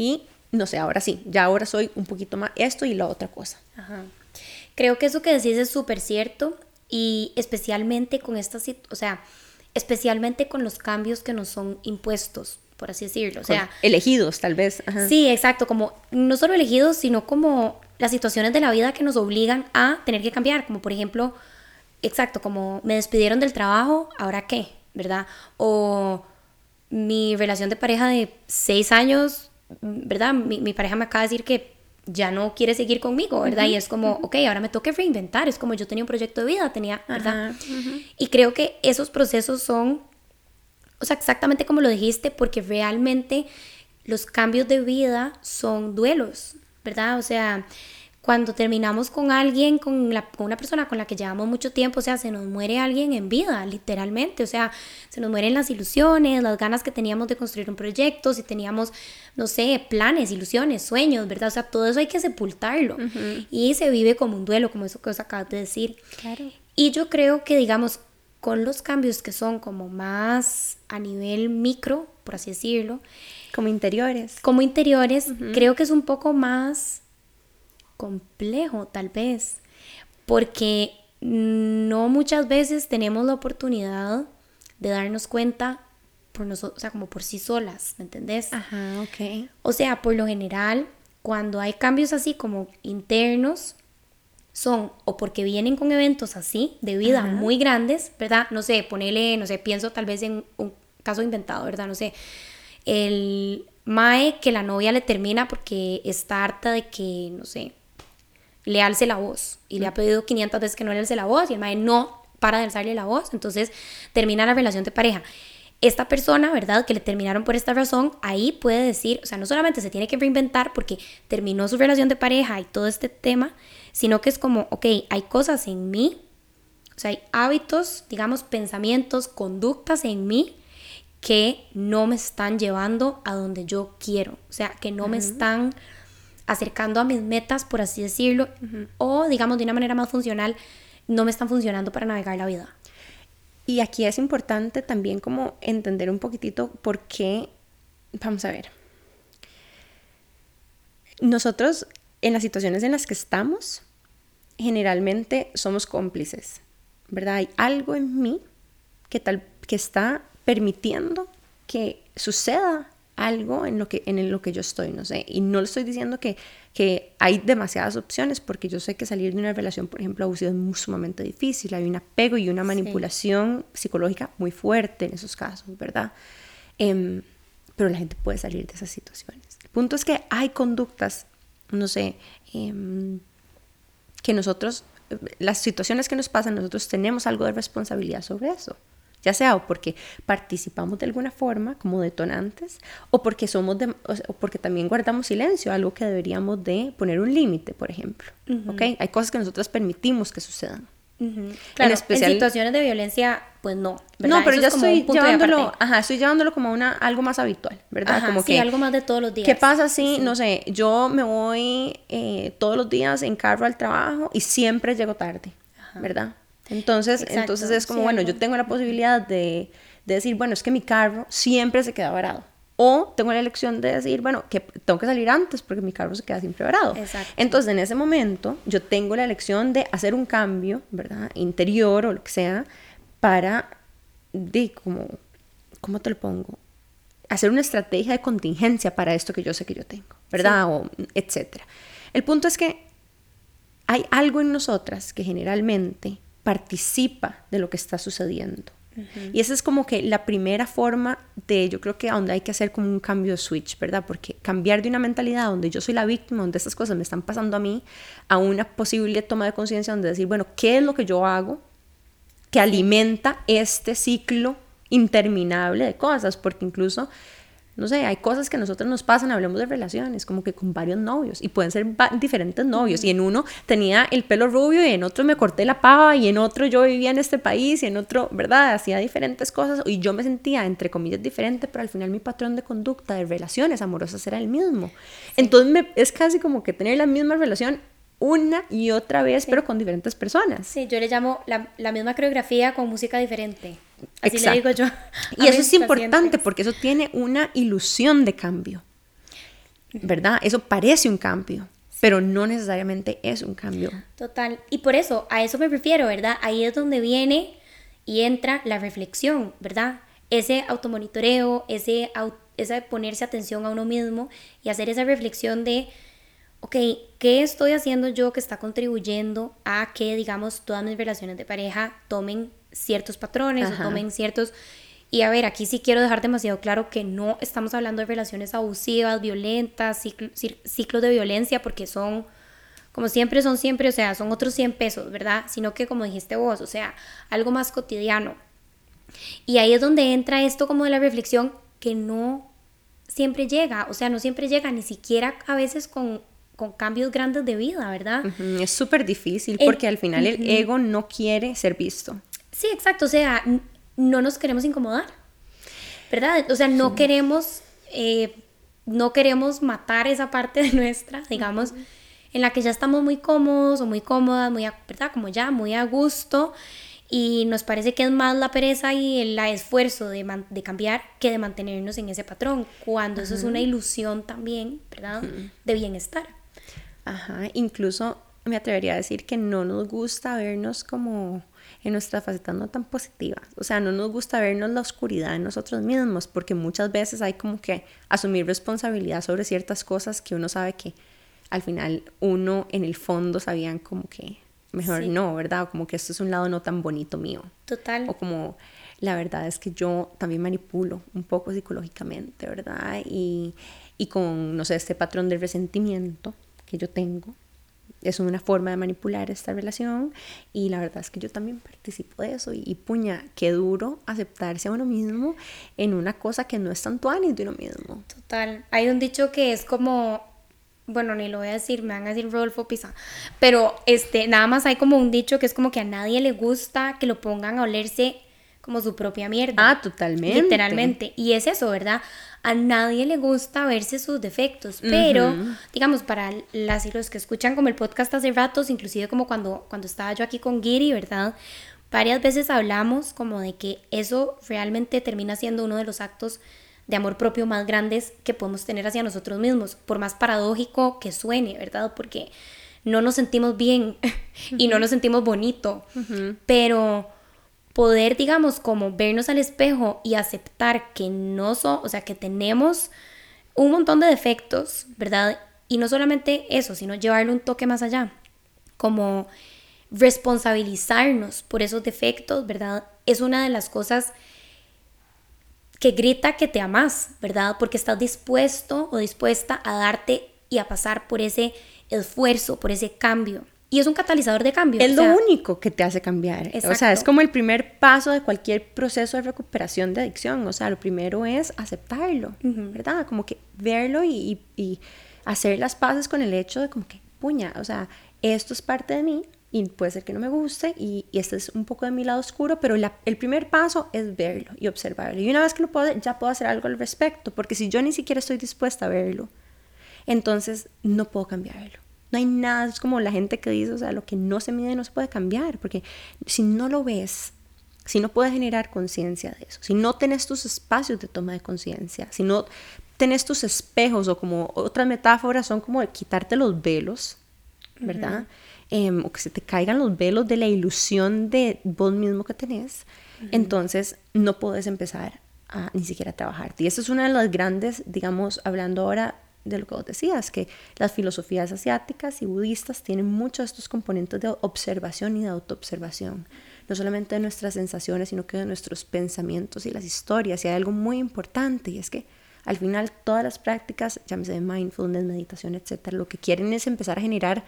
y no sé, ahora sí, ya ahora soy un poquito más esto y la otra cosa. Creo que eso que decís es súper cierto y especialmente con esta, o sea, especialmente con los cambios que nos son impuestos, por así decirlo. O sea, elegidos, tal vez. Sí, exacto, como no solo elegidos, sino como las situaciones de la vida que nos obligan a tener que cambiar, como por ejemplo, exacto, como me despidieron del trabajo, ¿ahora qué? ¿Verdad? O mi relación de pareja de seis años, ¿verdad? Mi, mi pareja me acaba de decir que ya no quiere seguir conmigo, ¿verdad? Y es como, ok, ahora me toca reinventar, es como yo tenía un proyecto de vida, tenía, ¿verdad? Y creo que esos procesos son, o sea, exactamente como lo dijiste, porque realmente los cambios de vida son duelos, ¿verdad? O sea, cuando terminamos con alguien, con, la, con, una persona con la que llevamos mucho tiempo, o sea, se nos muere alguien en vida, literalmente, o sea, se nos mueren las ilusiones, las ganas que teníamos de construir un proyecto, si teníamos, no sé, planes, ilusiones, sueños, ¿verdad? O sea, todo eso hay que sepultarlo y se vive como un duelo, como eso que os acabas de decir. Claro. Y yo creo que, digamos, con los cambios que son como más a nivel micro, por así decirlo, como interiores. Como interiores, creo que es un poco más complejo tal vez, porque no muchas veces tenemos la oportunidad de darnos cuenta por nosotros, o sea, como por sí solas, ¿me entendés? Ajá, ok. O sea, por lo general, cuando hay cambios así como internos, son o porque vienen con eventos así de vida muy grandes, ¿verdad? No sé, ponele, no sé, pienso tal vez en un caso inventado, ¿verdad? No sé, el Mae que la novia le termina porque está harta de que, no sé, le alce la voz. Y le ha pedido 500 veces que no le alce la voz y el Mae no para de alzarle la voz, entonces termina la relación de pareja. Esta persona, ¿verdad? Que le terminaron por esta razón, ahí puede decir, o sea, no solamente se tiene que reinventar porque terminó su relación de pareja y todo este tema, sino que es como, ok, hay cosas en mí, o sea, hay hábitos, digamos, pensamientos, conductas en mí que no me están llevando a donde yo quiero, o sea, que no me están acercando a mis metas, por así decirlo, o digamos de una manera más funcional, no me están funcionando para navegar la vida. Y aquí es importante también como entender un poquitito por qué, vamos a ver, nosotros en las situaciones en las que estamos, generalmente somos cómplices, ¿verdad? Hay algo en mí que, tal, que está permitiendo que suceda algo en lo que, en lo que yo estoy, no sé. Y no le estoy diciendo que, que hay demasiadas opciones, porque yo sé que salir de una relación, por ejemplo, abusiva es muy, sumamente difícil. Hay un apego y una manipulación psicológica muy fuerte en esos casos, ¿verdad? Em, pero la gente puede salir de esas situaciones. El punto es que hay conductas, no sé, em, que nosotros, las situaciones que nos pasan, nosotros tenemos algo de responsabilidad sobre eso ya sea o porque participamos de alguna forma como detonantes o porque somos o porque también guardamos silencio, algo que deberíamos de poner un límite, por ejemplo. Hay cosas que nosotros permitimos que sucedan. Claro, en, situaciones de violencia, pues no. No, pero yo estoy llevándolo, ajá, estoy llevándolo como una algo más habitual, ¿verdad? como sí, algo más de todos los días. ¿Qué pasa si, no sé, yo me voy eh, todos los días en carro al trabajo y siempre llego tarde, ¿verdad? Entonces, entonces es como, bueno, yo tengo la posibilidad de, decir, bueno, es que mi carro siempre se queda varado. O tengo la elección de decir, bueno, que tengo que salir antes porque mi carro se queda siempre varado. Entonces, en ese momento, yo tengo la elección de hacer un cambio, ¿verdad? Interior o lo que sea, para, de como, ¿cómo te lo pongo? Hacer una estrategia de contingencia para esto que yo sé que yo tengo, ¿verdad? O etcétera. El punto es que hay algo en nosotras que generalmente participa de lo que está sucediendo. Y esa es como que la primera forma de, yo creo que donde hay que hacer como un cambio de switch, ¿verdad? Porque cambiar de una mentalidad donde yo soy la víctima, donde estas cosas me están pasando a mí, a una posible toma de conciencia donde decir, bueno, ¿qué es lo que yo hago que alimenta este ciclo interminable de cosas? Porque incluso no sé, hay cosas que a nosotros nos pasan, hablemos de relaciones, como que con varios novios, y pueden ser diferentes novios, y en uno tenía el pelo rubio, y en otro me corté la pava, y en otro yo vivía en este país, y en otro, ¿verdad? Hacía diferentes cosas, y yo me sentía, entre comillas, diferente, pero al final mi patrón de conducta, de relaciones amorosas era el mismo. Entonces me, es casi como que tener la misma relación una y otra vez, pero con diferentes personas. Sí, yo le llamo la, la misma coreografía con música diferente. Así le digo yo. Y eso es importante porque eso tiene una ilusión de cambio. ¿Verdad? Eso parece un cambio, pero no necesariamente es un cambio. Total. Y por eso, a eso me refiero, ¿verdad? Ahí es donde viene y entra la reflexión, ¿verdad? Ese automonitoreo, ese, ese ponerse atención a uno mismo y hacer esa reflexión de, ok, ¿qué estoy haciendo yo que está contribuyendo a que, digamos, todas mis relaciones de pareja tomen ciertos patrones o tomen ciertos... Y a ver, aquí sí quiero dejar demasiado claro que no estamos hablando de relaciones abusivas, violentas, ciclos de violencia, porque son como siempre son siempre, o sea, son otros 100 pesos, ¿verdad? Sino que como dijiste vos, o sea, algo más cotidiano. Y ahí es donde entra esto como de la reflexión que no siempre llega, o sea, no siempre llega, ni siquiera a veces con, con cambios grandes de vida, ¿verdad? Es súper difícil porque al final el ego no quiere ser visto. Sí, exacto, o sea, no nos queremos incomodar, ¿verdad? O sea, no queremos, eh, no queremos matar esa parte de nuestra, digamos en la que ya estamos muy cómodos o muy cómodas, muy, ¿verdad? Como ya, muy a gusto y nos parece que es más la pereza y el esfuerzo de, de cambiar que de mantenernos en ese patrón, cuando eso es una ilusión también, ¿verdad? De bienestar. Ajá, incluso me atrevería a decir que no nos gusta vernos como en nuestra faceta no tan positiva. O sea, no nos gusta vernos la oscuridad en nosotros mismos, porque muchas veces hay como que asumir responsabilidad sobre ciertas cosas que uno sabe que al final uno en el fondo sabían como que mejor no, ¿verdad? O como que esto es un lado no tan bonito mío. Total. O como la verdad es que yo también manipulo un poco psicológicamente, ¿verdad? Y, y con, no sé, este patrón de resentimiento que yo tengo. Es una forma de manipular esta relación y la verdad es que yo también participo de eso y, puña, qué duro aceptarse a uno mismo en una cosa que no es tanto ánimo de uno mismo. Total, hay un dicho que es como bueno, ni lo voy a decir, me van a decir Rodolfo Pisa, pero este, nada más hay como un dicho que es como que a nadie le gusta que lo pongan a olerse como su propia mierda. Ah, totalmente. Literalmente. Y es eso, ¿verdad? A nadie le gusta verse sus defectos, pero digamos, para las y los que escuchan como el podcast hace ratos, inclusive como cuando, cuando estaba yo aquí con Giri, ¿verdad? Varias veces hablamos como de que eso realmente termina siendo uno de los actos de amor propio más grandes que podemos tener hacia nosotros mismos, por más paradójico que suene, ¿verdad? Porque no nos sentimos bien y no nos sentimos bonito, pero poder, digamos, como vernos al espejo y aceptar que no son, o sea, que tenemos un montón de defectos, ¿verdad? Y no solamente eso, sino llevarle un toque más allá, como responsabilizarnos por esos defectos, ¿verdad? Es una de las cosas que grita que te amas, ¿verdad? Porque estás dispuesto o dispuesta a darte y a pasar por ese esfuerzo, por ese cambio. Y es un catalizador de cambio. Es lo único que te hace cambiar. O sea, es como el primer paso de cualquier proceso de recuperación de adicción. O sea, lo primero es aceptarlo, ¿verdad? Como que verlo y, y, hacer las paces con el hecho de como que, puña, o sea, esto es parte de mí, y puede ser que no me guste y, este es un poco de mi lado oscuro, pero el primer paso es verlo y observarlo. Y una vez que lo puedo, ya puedo hacer algo al respecto, porque si yo ni siquiera estoy dispuesta a verlo, entonces no puedo cambiarlo. No hay nada, es como la gente que dice, o sea, lo que no se mide no se puede cambiar, porque si no lo ves, si no puedes generar conciencia de eso, si no tenés tus espacios de toma de conciencia, si no tenés tus espejos o como otras metáforas son como quitarte los velos, ¿verdad? Em, o que se te caigan los velos de la ilusión de vos mismo que tenés, entonces no puedes empezar a ni siquiera trabajarte. Y eso es una de las grandes, digamos, hablando ahora de lo que vos decías, que las filosofías asiáticas y budistas tienen muchos de estos componentes de observación y de autoobservación, no solamente de nuestras sensaciones, sino que de nuestros pensamientos y las historias. Y hay algo muy importante y es que al final todas las prácticas, llámese de mindfulness, meditación, etcétera, lo que quieren es empezar a generar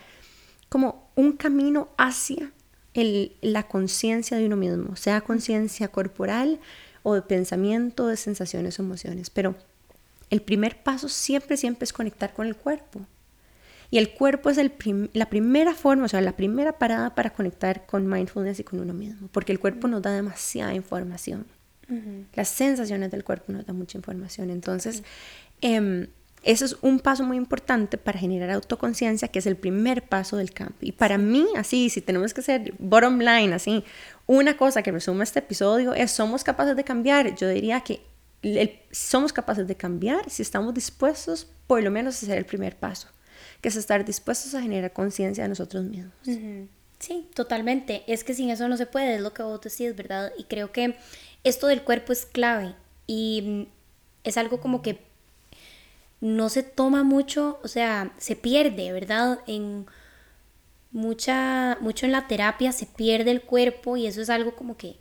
como un camino hacia la conciencia de uno mismo, sea conciencia corporal o de pensamiento, de sensaciones o emociones. Pero el primer paso siempre, siempre es conectar con el cuerpo. Y el cuerpo es el la primera forma, o sea, la primera parada para conectar con mindfulness y con uno mismo, porque el cuerpo nos da demasiada información. Las sensaciones del cuerpo nos dan mucha información. Entonces, em, eso es un paso muy importante para generar autoconciencia, que es el primer paso del cambio. Y para mí, así, si tenemos que hacer bottom line, así, una cosa que resume este episodio es, somos capaces de cambiar. Yo diría que somos capaces de cambiar si estamos dispuestos, por lo menos, a hacer el primer paso, que es estar dispuestos a generar conciencia de nosotros mismos. Sí, totalmente. Es que sin eso no se puede, es lo que vos decís, ¿verdad? Y creo que esto del cuerpo es clave y mm, es algo como que no se toma mucho, o sea, se pierde, ¿verdad? En mucha, mucho en la terapia se pierde el cuerpo y eso es algo como que,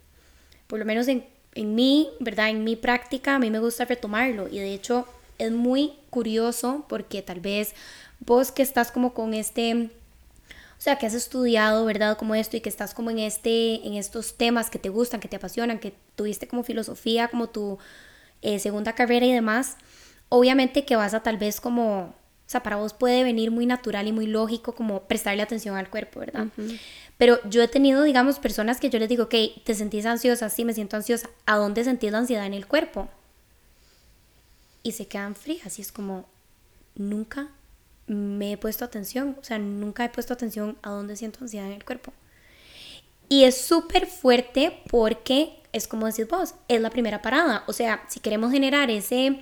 por lo menos en, en mí, ¿verdad? En mi práctica, a mí me gusta retomarlo y de hecho es muy curioso porque tal vez vos que estás como con este o sea, que has estudiado, ¿verdad? Como esto y que estás como en, este, en estos temas que te gustan, que te apasionan, que tuviste como filosofía, como tu eh, segunda carrera y demás, obviamente que vas a tal vez como, o sea, para vos puede venir muy natural y muy lógico como prestarle atención al cuerpo, ¿verdad? Pero yo he tenido, digamos, personas que yo les digo, ok, ¿te sentís ansiosa? Sí, me siento ansiosa. ¿A dónde sentís la ansiedad en el cuerpo? Y se quedan frías y es como, nunca me he puesto atención, o sea, nunca he puesto atención a dónde siento ansiedad en el cuerpo. Y es súper fuerte porque es como decís vos, es la primera parada. O sea, si queremos generar ese,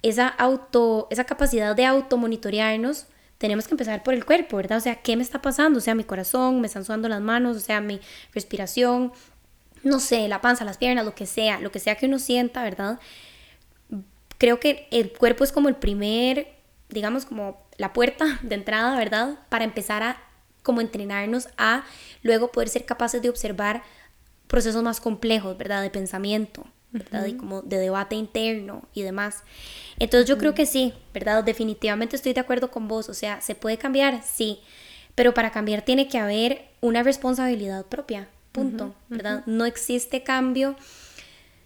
esa, auto, esa capacidad de automonitorearnos, tenemos que empezar por el cuerpo, ¿verdad? O sea, ¿qué me está pasando? O sea, mi corazón, me están sudando las manos, o sea, mi respiración, no sé, la panza, las piernas, lo que sea, lo que sea que uno sienta, ¿verdad? Creo que el cuerpo es como el primer, digamos, como la puerta de entrada, ¿verdad? Para empezar a como entrenarnos a luego poder ser capaces de observar procesos más complejos, ¿verdad? De pensamiento, ¿verdad? Y como de debate interno y demás. Entonces yo creo que sí, ¿verdad? Definitivamente estoy de acuerdo con vos, o sea, ¿se puede cambiar? Sí, pero para cambiar tiene que haber una responsabilidad propia, punto, ¿verdad? No existe cambio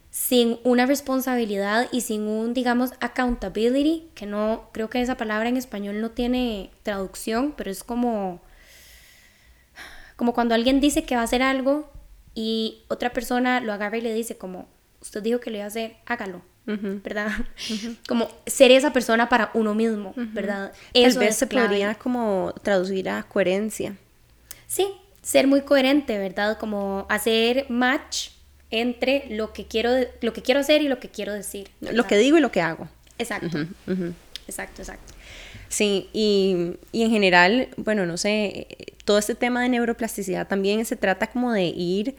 sin una responsabilidad y sin un, digamos, accountability, que no, creo que esa palabra en español no tiene traducción, pero es como, como cuando alguien dice que va a hacer algo y otra persona lo agarra y le dice como, usted dijo que lo iba a hacer, hágalo. ¿Verdad? Como ser esa persona para uno mismo, ¿verdad? Eso Tal vez se podría como traducir a coherencia. Sí, ser muy coherente, ¿verdad? Como hacer match entre lo que quiero, lo que quiero hacer y lo que quiero decir. Lo que digo y lo que hago. Exacto. Exacto, exacto. Sí, y, y, en general, bueno, no sé, todo este tema de neuroplasticidad también se trata como de ir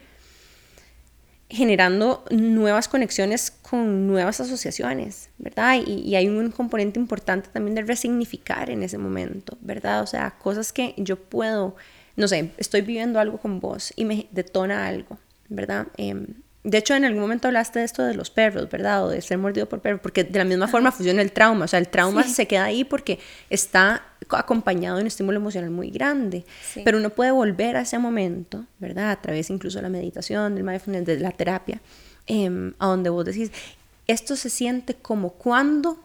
generando nuevas conexiones con nuevas asociaciones, ¿verdad? Y, y, hay un componente importante también de resignificar en ese momento, ¿verdad? O sea, cosas que yo puedo, no sé, estoy viviendo algo con vos y me detona algo, ¿verdad? Em, de hecho, en algún momento hablaste de esto de los perros, ¿verdad? O de ser mordido por perros, porque de la misma forma funciona el trauma. O sea, el trauma se queda ahí porque está acompañado de un estímulo emocional muy grande. Pero uno puede volver a ese momento, ¿verdad? A través incluso de la meditación, del mindfulness, de la terapia, em, a donde vos decís, esto se siente como cuando,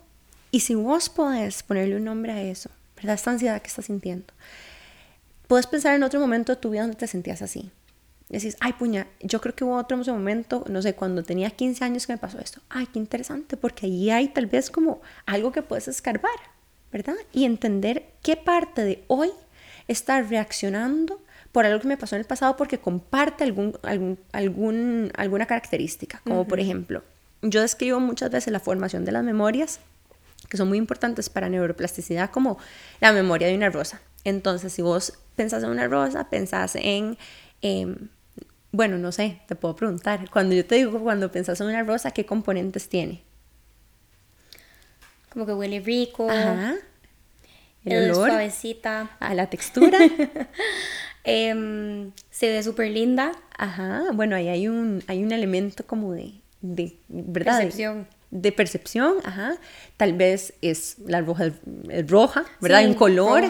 y si vos podés ponerle un nombre a eso, ¿verdad? Esta ansiedad que estás sintiendo. Puedes pensar en otro momento de tu vida donde te sentías así decís, ay puña, yo creo que hubo otro momento, no sé, cuando tenía 15 años que me pasó esto. Ay, qué interesante, porque ahí hay tal vez como algo que puedes escarbar, ¿verdad? Y entender qué parte de hoy está reaccionando por algo que me pasó en el pasado porque comparte algún, algún, algún alguna característica, como por ejemplo, yo describo muchas veces la formación de las memorias, que son muy importantes para neuroplasticidad, como la memoria de una rosa. Entonces, si vos pensás en una rosa, pensás en em, bueno, no sé, te puedo preguntar. Cuando yo te digo, cuando pensás en una rosa, ¿qué componentes tiene? Como que huele rico. Ajá. El, olor. Suavecita. A la textura. Em, se ve súper linda. Ajá. Bueno, ahí hay un, hay un elemento como de, de ¿verdad? Percepción de percepción, ajá, tal vez es la roja, roja ¿verdad? Sí, un color,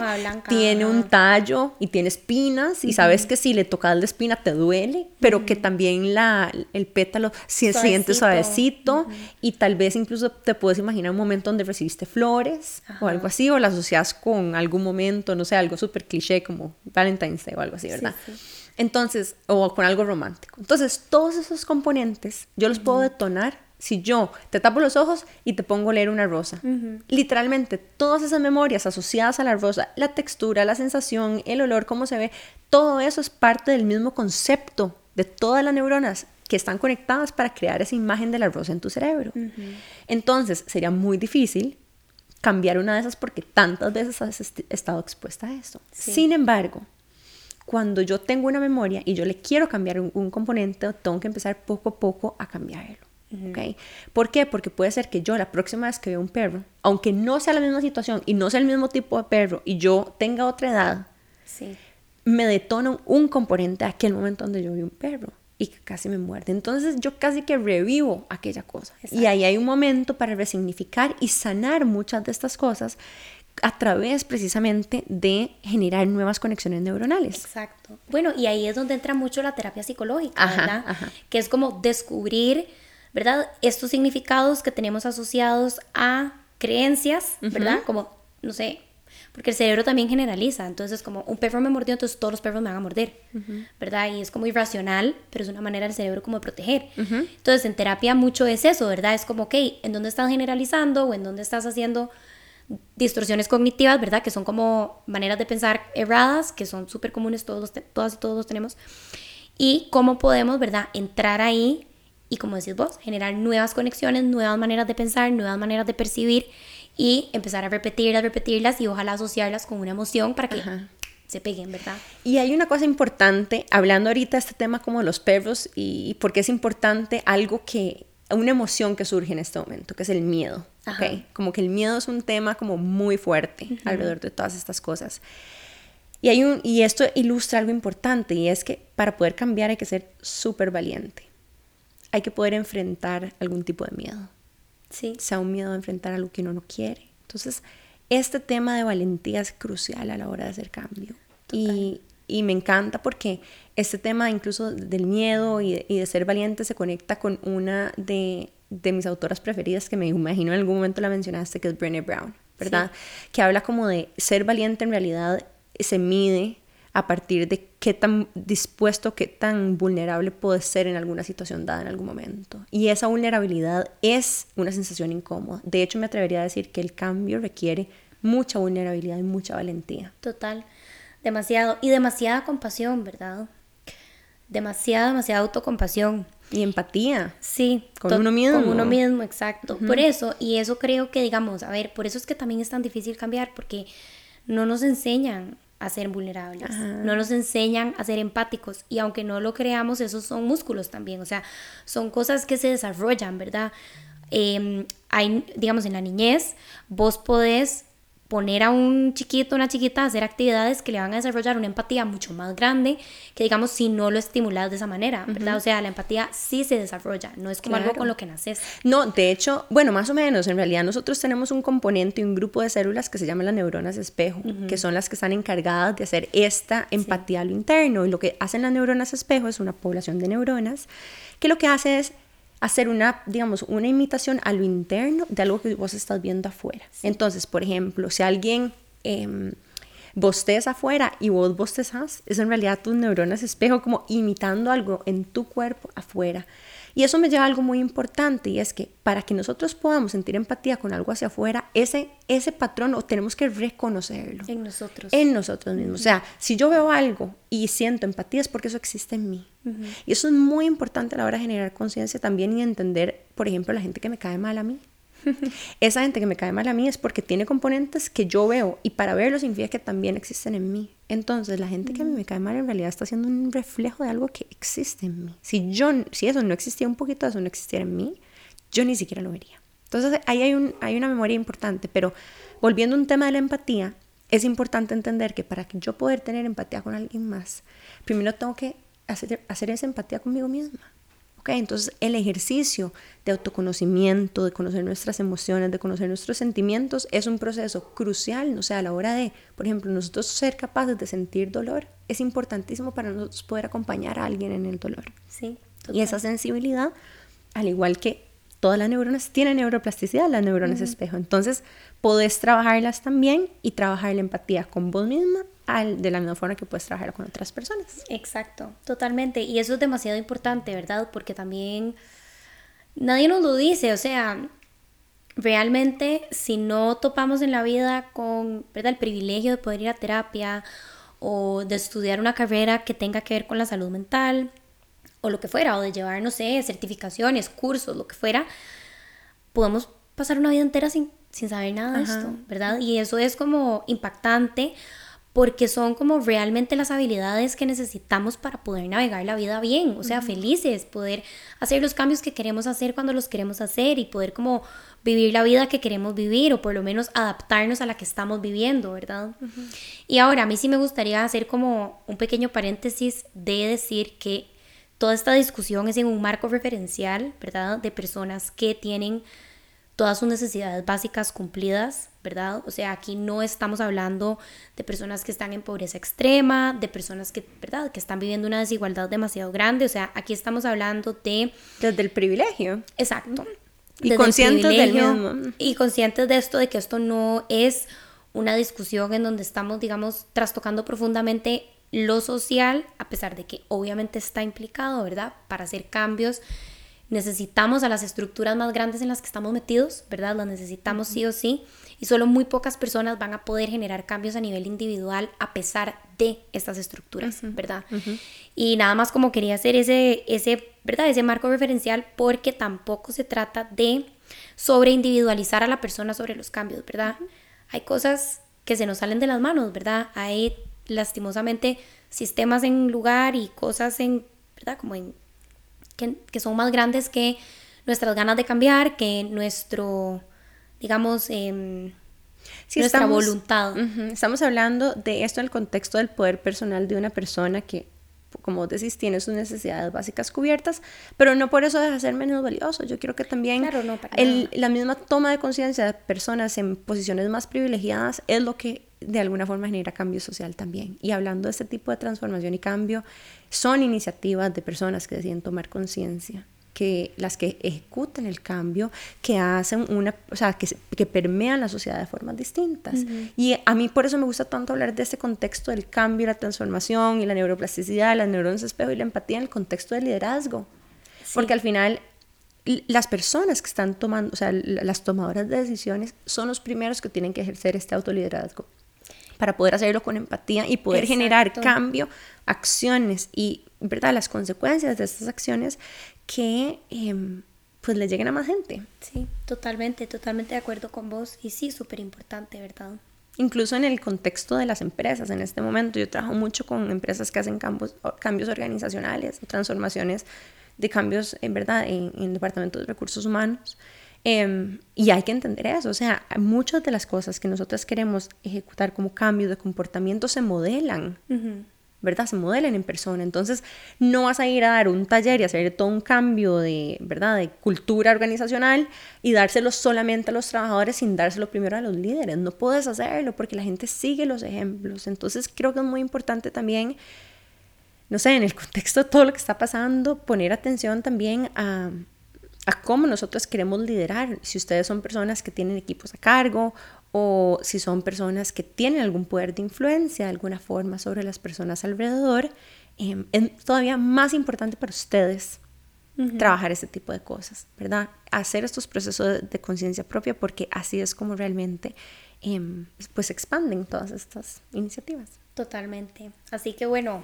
tiene un tallo y tiene espinas y sabes que si le tocas la espina te duele, pero que también la, el pétalo se siente suavecito y tal vez incluso te puedes imaginar un momento donde recibiste flores o algo así o la asocias con algún momento, no sé, algo súper cliché como Valentine's Day o algo así, ¿verdad? Entonces, o con algo romántico. Entonces, todos esos componentes yo los puedo detonar si yo te tapo los ojos y te pongo a leer una rosa, literalmente todas esas memorias asociadas a la rosa, la textura, la sensación, el olor, cómo se ve, todo eso es parte del mismo concepto de todas las neuronas que están conectadas para crear esa imagen de la rosa en tu cerebro. Entonces sería muy difícil cambiar una de esas porque tantas veces has estado expuesta a esto. Sin embargo, cuando yo tengo una memoria y yo le quiero cambiar un, componente, tengo que empezar poco a poco a cambiarlo. ¿Okay? ¿Por qué? Porque puede ser que yo la próxima vez que vea un perro, aunque no sea la misma situación y no sea el mismo tipo de perro y yo tenga otra edad, me detona un componente a aquel momento donde yo vi un perro y casi me muerde. Entonces yo casi que revivo aquella cosa. Y ahí hay un momento para resignificar y sanar muchas de estas cosas a través precisamente de generar nuevas conexiones neuronales. Exacto. Bueno, y ahí es donde entra mucho la terapia psicológica, ¿verdad? Que es como descubrir, ¿verdad? Estos significados que tenemos asociados a creencias, ¿verdad? Como, no sé, porque el cerebro también generaliza, entonces como un perro me mordió, entonces todos los perros me van a morder, ¿verdad? Y es como irracional, pero es una manera del cerebro como de proteger. Entonces en terapia mucho es eso, ¿verdad? Es como, ok, ¿en dónde estás generalizando o en dónde estás haciendo distorsiones cognitivas, ¿verdad? Que son como maneras de pensar erradas, que son súper comunes, todos todas y todos los tenemos. Y cómo podemos, ¿verdad? Entrar ahí y, como decís vos, generar nuevas conexiones, nuevas maneras de pensar, nuevas maneras de percibir y empezar a repetirlas, repetirlas y ojalá asociarlas con una emoción para que se peguen, ¿verdad? Y hay una cosa importante, hablando ahorita de este tema como los perros y porque es importante algo que, una emoción que surge en este momento, que es el miedo. Okay. Como que el miedo es un tema como muy fuerte alrededor de todas estas cosas. Y, hay un, y esto ilustra algo importante y es que para poder cambiar hay que ser súper valiente. Hay que poder enfrentar algún tipo de miedo. Sí. Sea un miedo a enfrentar algo que uno no quiere. Entonces, este tema de valentía es crucial a la hora de hacer cambio. Y, y, me encanta porque este tema incluso del miedo y y de ser valiente se conecta con una de de mis autoras preferidas, que me imagino en algún momento la mencionaste, que es Brené Brown, ¿verdad? Que habla como de ser valiente en realidad se mide a partir de qué tan dispuesto, qué tan vulnerable puedes ser en alguna situación dada en algún momento. Y esa vulnerabilidad es una sensación incómoda. De hecho, me atrevería a decir que el cambio requiere mucha vulnerabilidad y mucha valentía. Total, demasiado. Y demasiada compasión, ¿verdad? Demasiada, demasiada autocompasión. Y empatía. Sí. Con uno mismo. Con uno mismo, exacto. Por eso, y eso creo que, digamos, a ver, por eso es que también es tan difícil cambiar, porque no nos enseñan a ser vulnerables, no nos enseñan a ser empáticos y aunque no lo creamos, esos son músculos también, o sea, son cosas que se desarrollan, ¿verdad? Em, hay, digamos, en la niñez, vos podés poner a un chiquito, una chiquita a hacer actividades que le van a desarrollar una empatía mucho más grande que digamos si no lo estimulas de esa manera, ¿verdad? O sea, la empatía sí se desarrolla, no es como algo con lo que naces. No, de hecho, bueno, más o menos, en realidad nosotros tenemos un componente y un grupo de células que se llaman las neuronas espejo, que son las que están encargadas de hacer esta empatía a lo interno. Y lo que hacen las neuronas espejo es una población de neuronas que lo que hace es hacer una, digamos, una imitación a lo interno de algo que vos estás viendo afuera. Entonces, por ejemplo, si alguien eh, bosteza afuera y vos bostezas, es en realidad tus neuronas espejo como imitando algo en tu cuerpo afuera. Y eso me lleva a algo muy importante y es que para que nosotros podamos sentir empatía con algo hacia afuera, ese, ese patrón o tenemos que reconocerlo. En nosotros. En nosotros mismos. O sea, si yo veo algo y siento empatía es porque eso existe en mí. Y eso es muy importante a la hora de generar conciencia también y entender, por ejemplo, la gente que me cae mal a mí. Esa gente que me cae mal a mí es porque tiene componentes que yo veo y para verlo significa que también existen en mí. Entonces, la gente que a mí me cae mal en realidad está haciendo un reflejo de algo que existe en mí. Si yo si eso no existía un poquito de eso no existiera en mí, yo ni siquiera lo vería. Entonces, ahí hay un hay una memoria importante, pero volviendo a un tema de la empatía, es importante entender que para que yo poder tener empatía con alguien más, primero tengo que hacer, hacer esa empatía conmigo misma. Entonces el ejercicio de autoconocimiento, de conocer nuestras emociones, de conocer nuestros sentimientos, es un proceso crucial, o sea, a la hora de, por ejemplo, nosotros ser capaces de sentir dolor, es importantísimo para nosotros poder acompañar a alguien en el dolor. Sí. Y esa sensibilidad, al igual que todas las neuronas tienen neuroplasticidad, las neuronas espejo. Entonces, podés trabajarlas también y trabajar la empatía con vos misma al, de la misma forma que puedes trabajar con otras personas. Exacto, totalmente. Y eso es demasiado importante, ¿verdad? Porque también nadie nos lo dice, o sea, realmente si no topamos en la vida con, ¿verdad? El privilegio de poder ir a terapia o de estudiar una carrera que tenga que ver con la salud mental o lo que fuera, o de llevar, no sé, certificaciones, cursos, lo que fuera, podemos pasar una vida entera sin, sin saber nada de esto, ¿verdad? Y eso es como impactante porque son como realmente las habilidades que necesitamos para poder navegar la vida bien, o sea, felices, poder hacer los cambios que queremos hacer cuando los queremos hacer y poder como vivir la vida que queremos vivir o por lo menos adaptarnos a la que estamos viviendo, ¿verdad? Y ahora, a mí sí me gustaría hacer como un pequeño paréntesis de decir que toda esta discusión es en un marco referencial, ¿verdad? De personas que tienen todas sus necesidades básicas cumplidas, ¿verdad? O sea, aquí no estamos hablando de personas que están en pobreza extrema, de personas que, ¿verdad? Que están viviendo una desigualdad demasiado grande, o sea, aquí estamos hablando de... Desde el privilegio. Exacto. Y conscientes del mismo. Y conscientes de esto, de que esto no es una discusión en donde estamos, digamos, trastocando profundamente lo social, a pesar de que obviamente está implicado, ¿verdad? Para hacer cambios necesitamos a las estructuras más grandes en las que estamos metidos, ¿verdad? Las necesitamos sí o sí. Y solo muy pocas personas van a poder generar cambios a nivel individual a pesar de estas estructuras, ¿verdad? Y nada más como quería hacer ese, ese, ¿verdad? Ese marco referencial porque tampoco se trata de sobre individualizar a la persona sobre los cambios, ¿verdad? Hay cosas que se nos salen de las manos, ¿verdad? Hay lastimosamente sistemas en lugar y cosas en, ¿verdad? Como en que, son más grandes que nuestras ganas de cambiar, que nuestro, digamos, eh, nuestra voluntad. estamos hablando de esto en el contexto del poder personal de una persona que, como vos decís, tiene sus necesidades básicas cubiertas, pero no por eso deja de ser menos valioso. Yo creo que también la misma toma de conciencia de personas en posiciones más privilegiadas es lo que de alguna forma genera cambio social también. Y hablando de este tipo de transformación y cambio, son iniciativas de personas que deciden tomar conciencia, que las que ejecutan el cambio, que hacen una, o sea, que, que permean la sociedad de formas distintas. Y a mí por eso me gusta tanto hablar de este contexto del cambio, la transformación y la neuroplasticidad, las neuronas espejo y la empatía en el contexto del liderazgo. Porque al final las personas que están tomando, o sea, las tomadoras de decisiones son los primeros que tienen que ejercer este autoliderazgo para poder hacerlo con empatía y poder generar cambio, acciones y, ¿verdad?, las consecuencias de estas acciones que em, pues le lleguen a más gente. Sí, totalmente, totalmente de acuerdo con vos y sí, súper importante, ¿verdad? Incluso en el contexto de las empresas, en este momento yo trabajo mucho con empresas que hacen cambios, cambios organizacionales, transformaciones de cambios, en verdad, en, en departamentos de recursos humanos. Em, y hay que entender eso, o sea, muchas de las cosas que nosotros queremos ejecutar como cambio de comportamiento se modelan, ¿verdad? Se modelan en persona. Entonces, no vas a ir a dar un taller y hacer todo un cambio de, ¿verdad? De cultura organizacional y dárselo solamente a los trabajadores sin dárselo primero a los líderes. No puedes hacerlo porque la gente sigue los ejemplos. Entonces, creo que es muy importante también no sé, en el contexto de todo lo que está pasando, poner atención también a, a cómo nosotros queremos liderar. Si ustedes son personas que tienen equipos a cargo o si son personas que tienen algún poder de influencia de alguna forma sobre las personas alrededor, em, es todavía más importante para ustedes trabajar este tipo de cosas, ¿verdad? Hacer estos procesos de, conciencia propia porque así es como realmente em, pues expanden todas estas iniciativas. Totalmente. Así que bueno,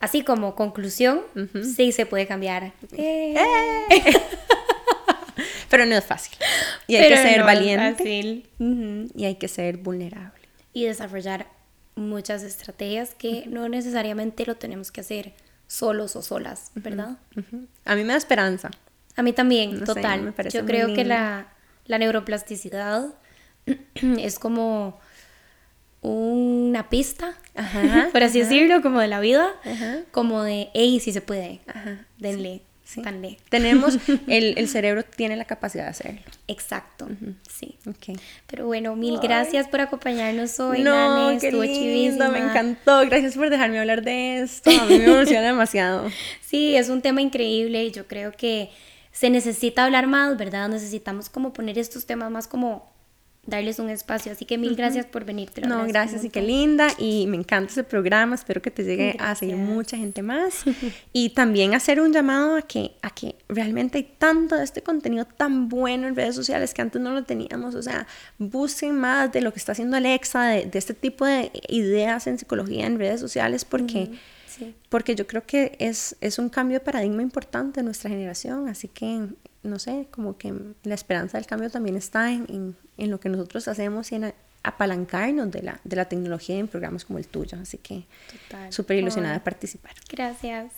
así como conclusión, sí se puede cambiar. ¡Eh! Pero no es fácil. Y hay que ser valiente. Y hay que ser vulnerable. Y desarrollar muchas estrategias que no necesariamente lo tenemos que hacer solos o solas, ¿verdad? A mí me da esperanza. A mí también, total. Yo creo que la, la neuroplasticidad es como una pista, por así decirlo, como de la vida, como de, hey, si se puede, denle. Sí. Tenemos, el, el, cerebro tiene la capacidad de hacerlo. Exacto, sí. Okay. Pero bueno, mil gracias por acompañarnos hoy, no, Nane. Estuvo lindo, me encantó. Gracias por dejarme hablar de esto. A mí me emociona demasiado. Sí, es un tema increíble y yo creo que se necesita hablar más, ¿verdad? Necesitamos como poner estos temas más como darles un espacio. Así que mil gracias por venir. no, gracias y qué linda. Y me encanta ese programa. Espero que te llegue a seguir mucha gente más. y también hacer un llamado a que, a que realmente hay tanto de este contenido tan bueno en redes sociales que antes no lo teníamos. O sea, busquen más de lo que está haciendo Alexa, de, este tipo de ideas en psicología en redes sociales, porque... Porque yo creo que es, es un cambio de paradigma importante en nuestra generación, así que no sé, como que la esperanza del cambio también está en, en, lo que nosotros hacemos y en apalancarnos de la, de la tecnología en programas como el tuyo. Así que súper ilusionada de participar. Gracias.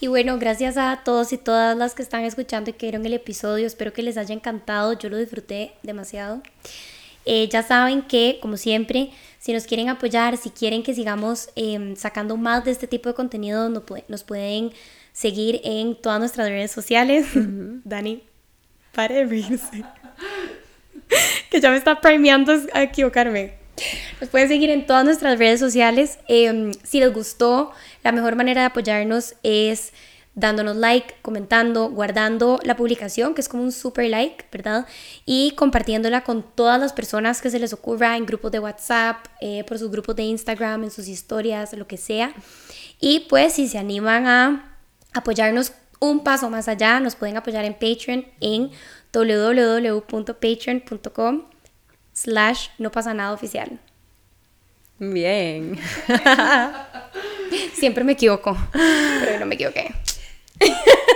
Y bueno, gracias a todos y todas las que están escuchando y que vieron el episodio. Espero que les haya encantado. Yo lo disfruté demasiado. Eh, ya saben que, como siempre, si nos quieren apoyar, si quieren que sigamos em, sacando más de este tipo de contenido, nos, pueden seguir en todas nuestras redes sociales. Dani, pare de que ya me está premiando a equivocarme. Nos pueden seguir en todas nuestras redes sociales. Em, si les gustó, la mejor manera de apoyarnos es dándonos like, comentando, guardando la publicación, que es como un super like, ¿verdad? Y compartiéndola con todas las personas que se les ocurra en grupos de WhatsApp, eh, por sus grupos de Instagram, en sus historias, lo que sea. Y pues si se animan a apoyarnos un paso más allá, nos pueden apoyar en Patreon en www.patreon.com slash no pasa nada oficial. Bien. Siempre me equivoco, pero no me equivoqué.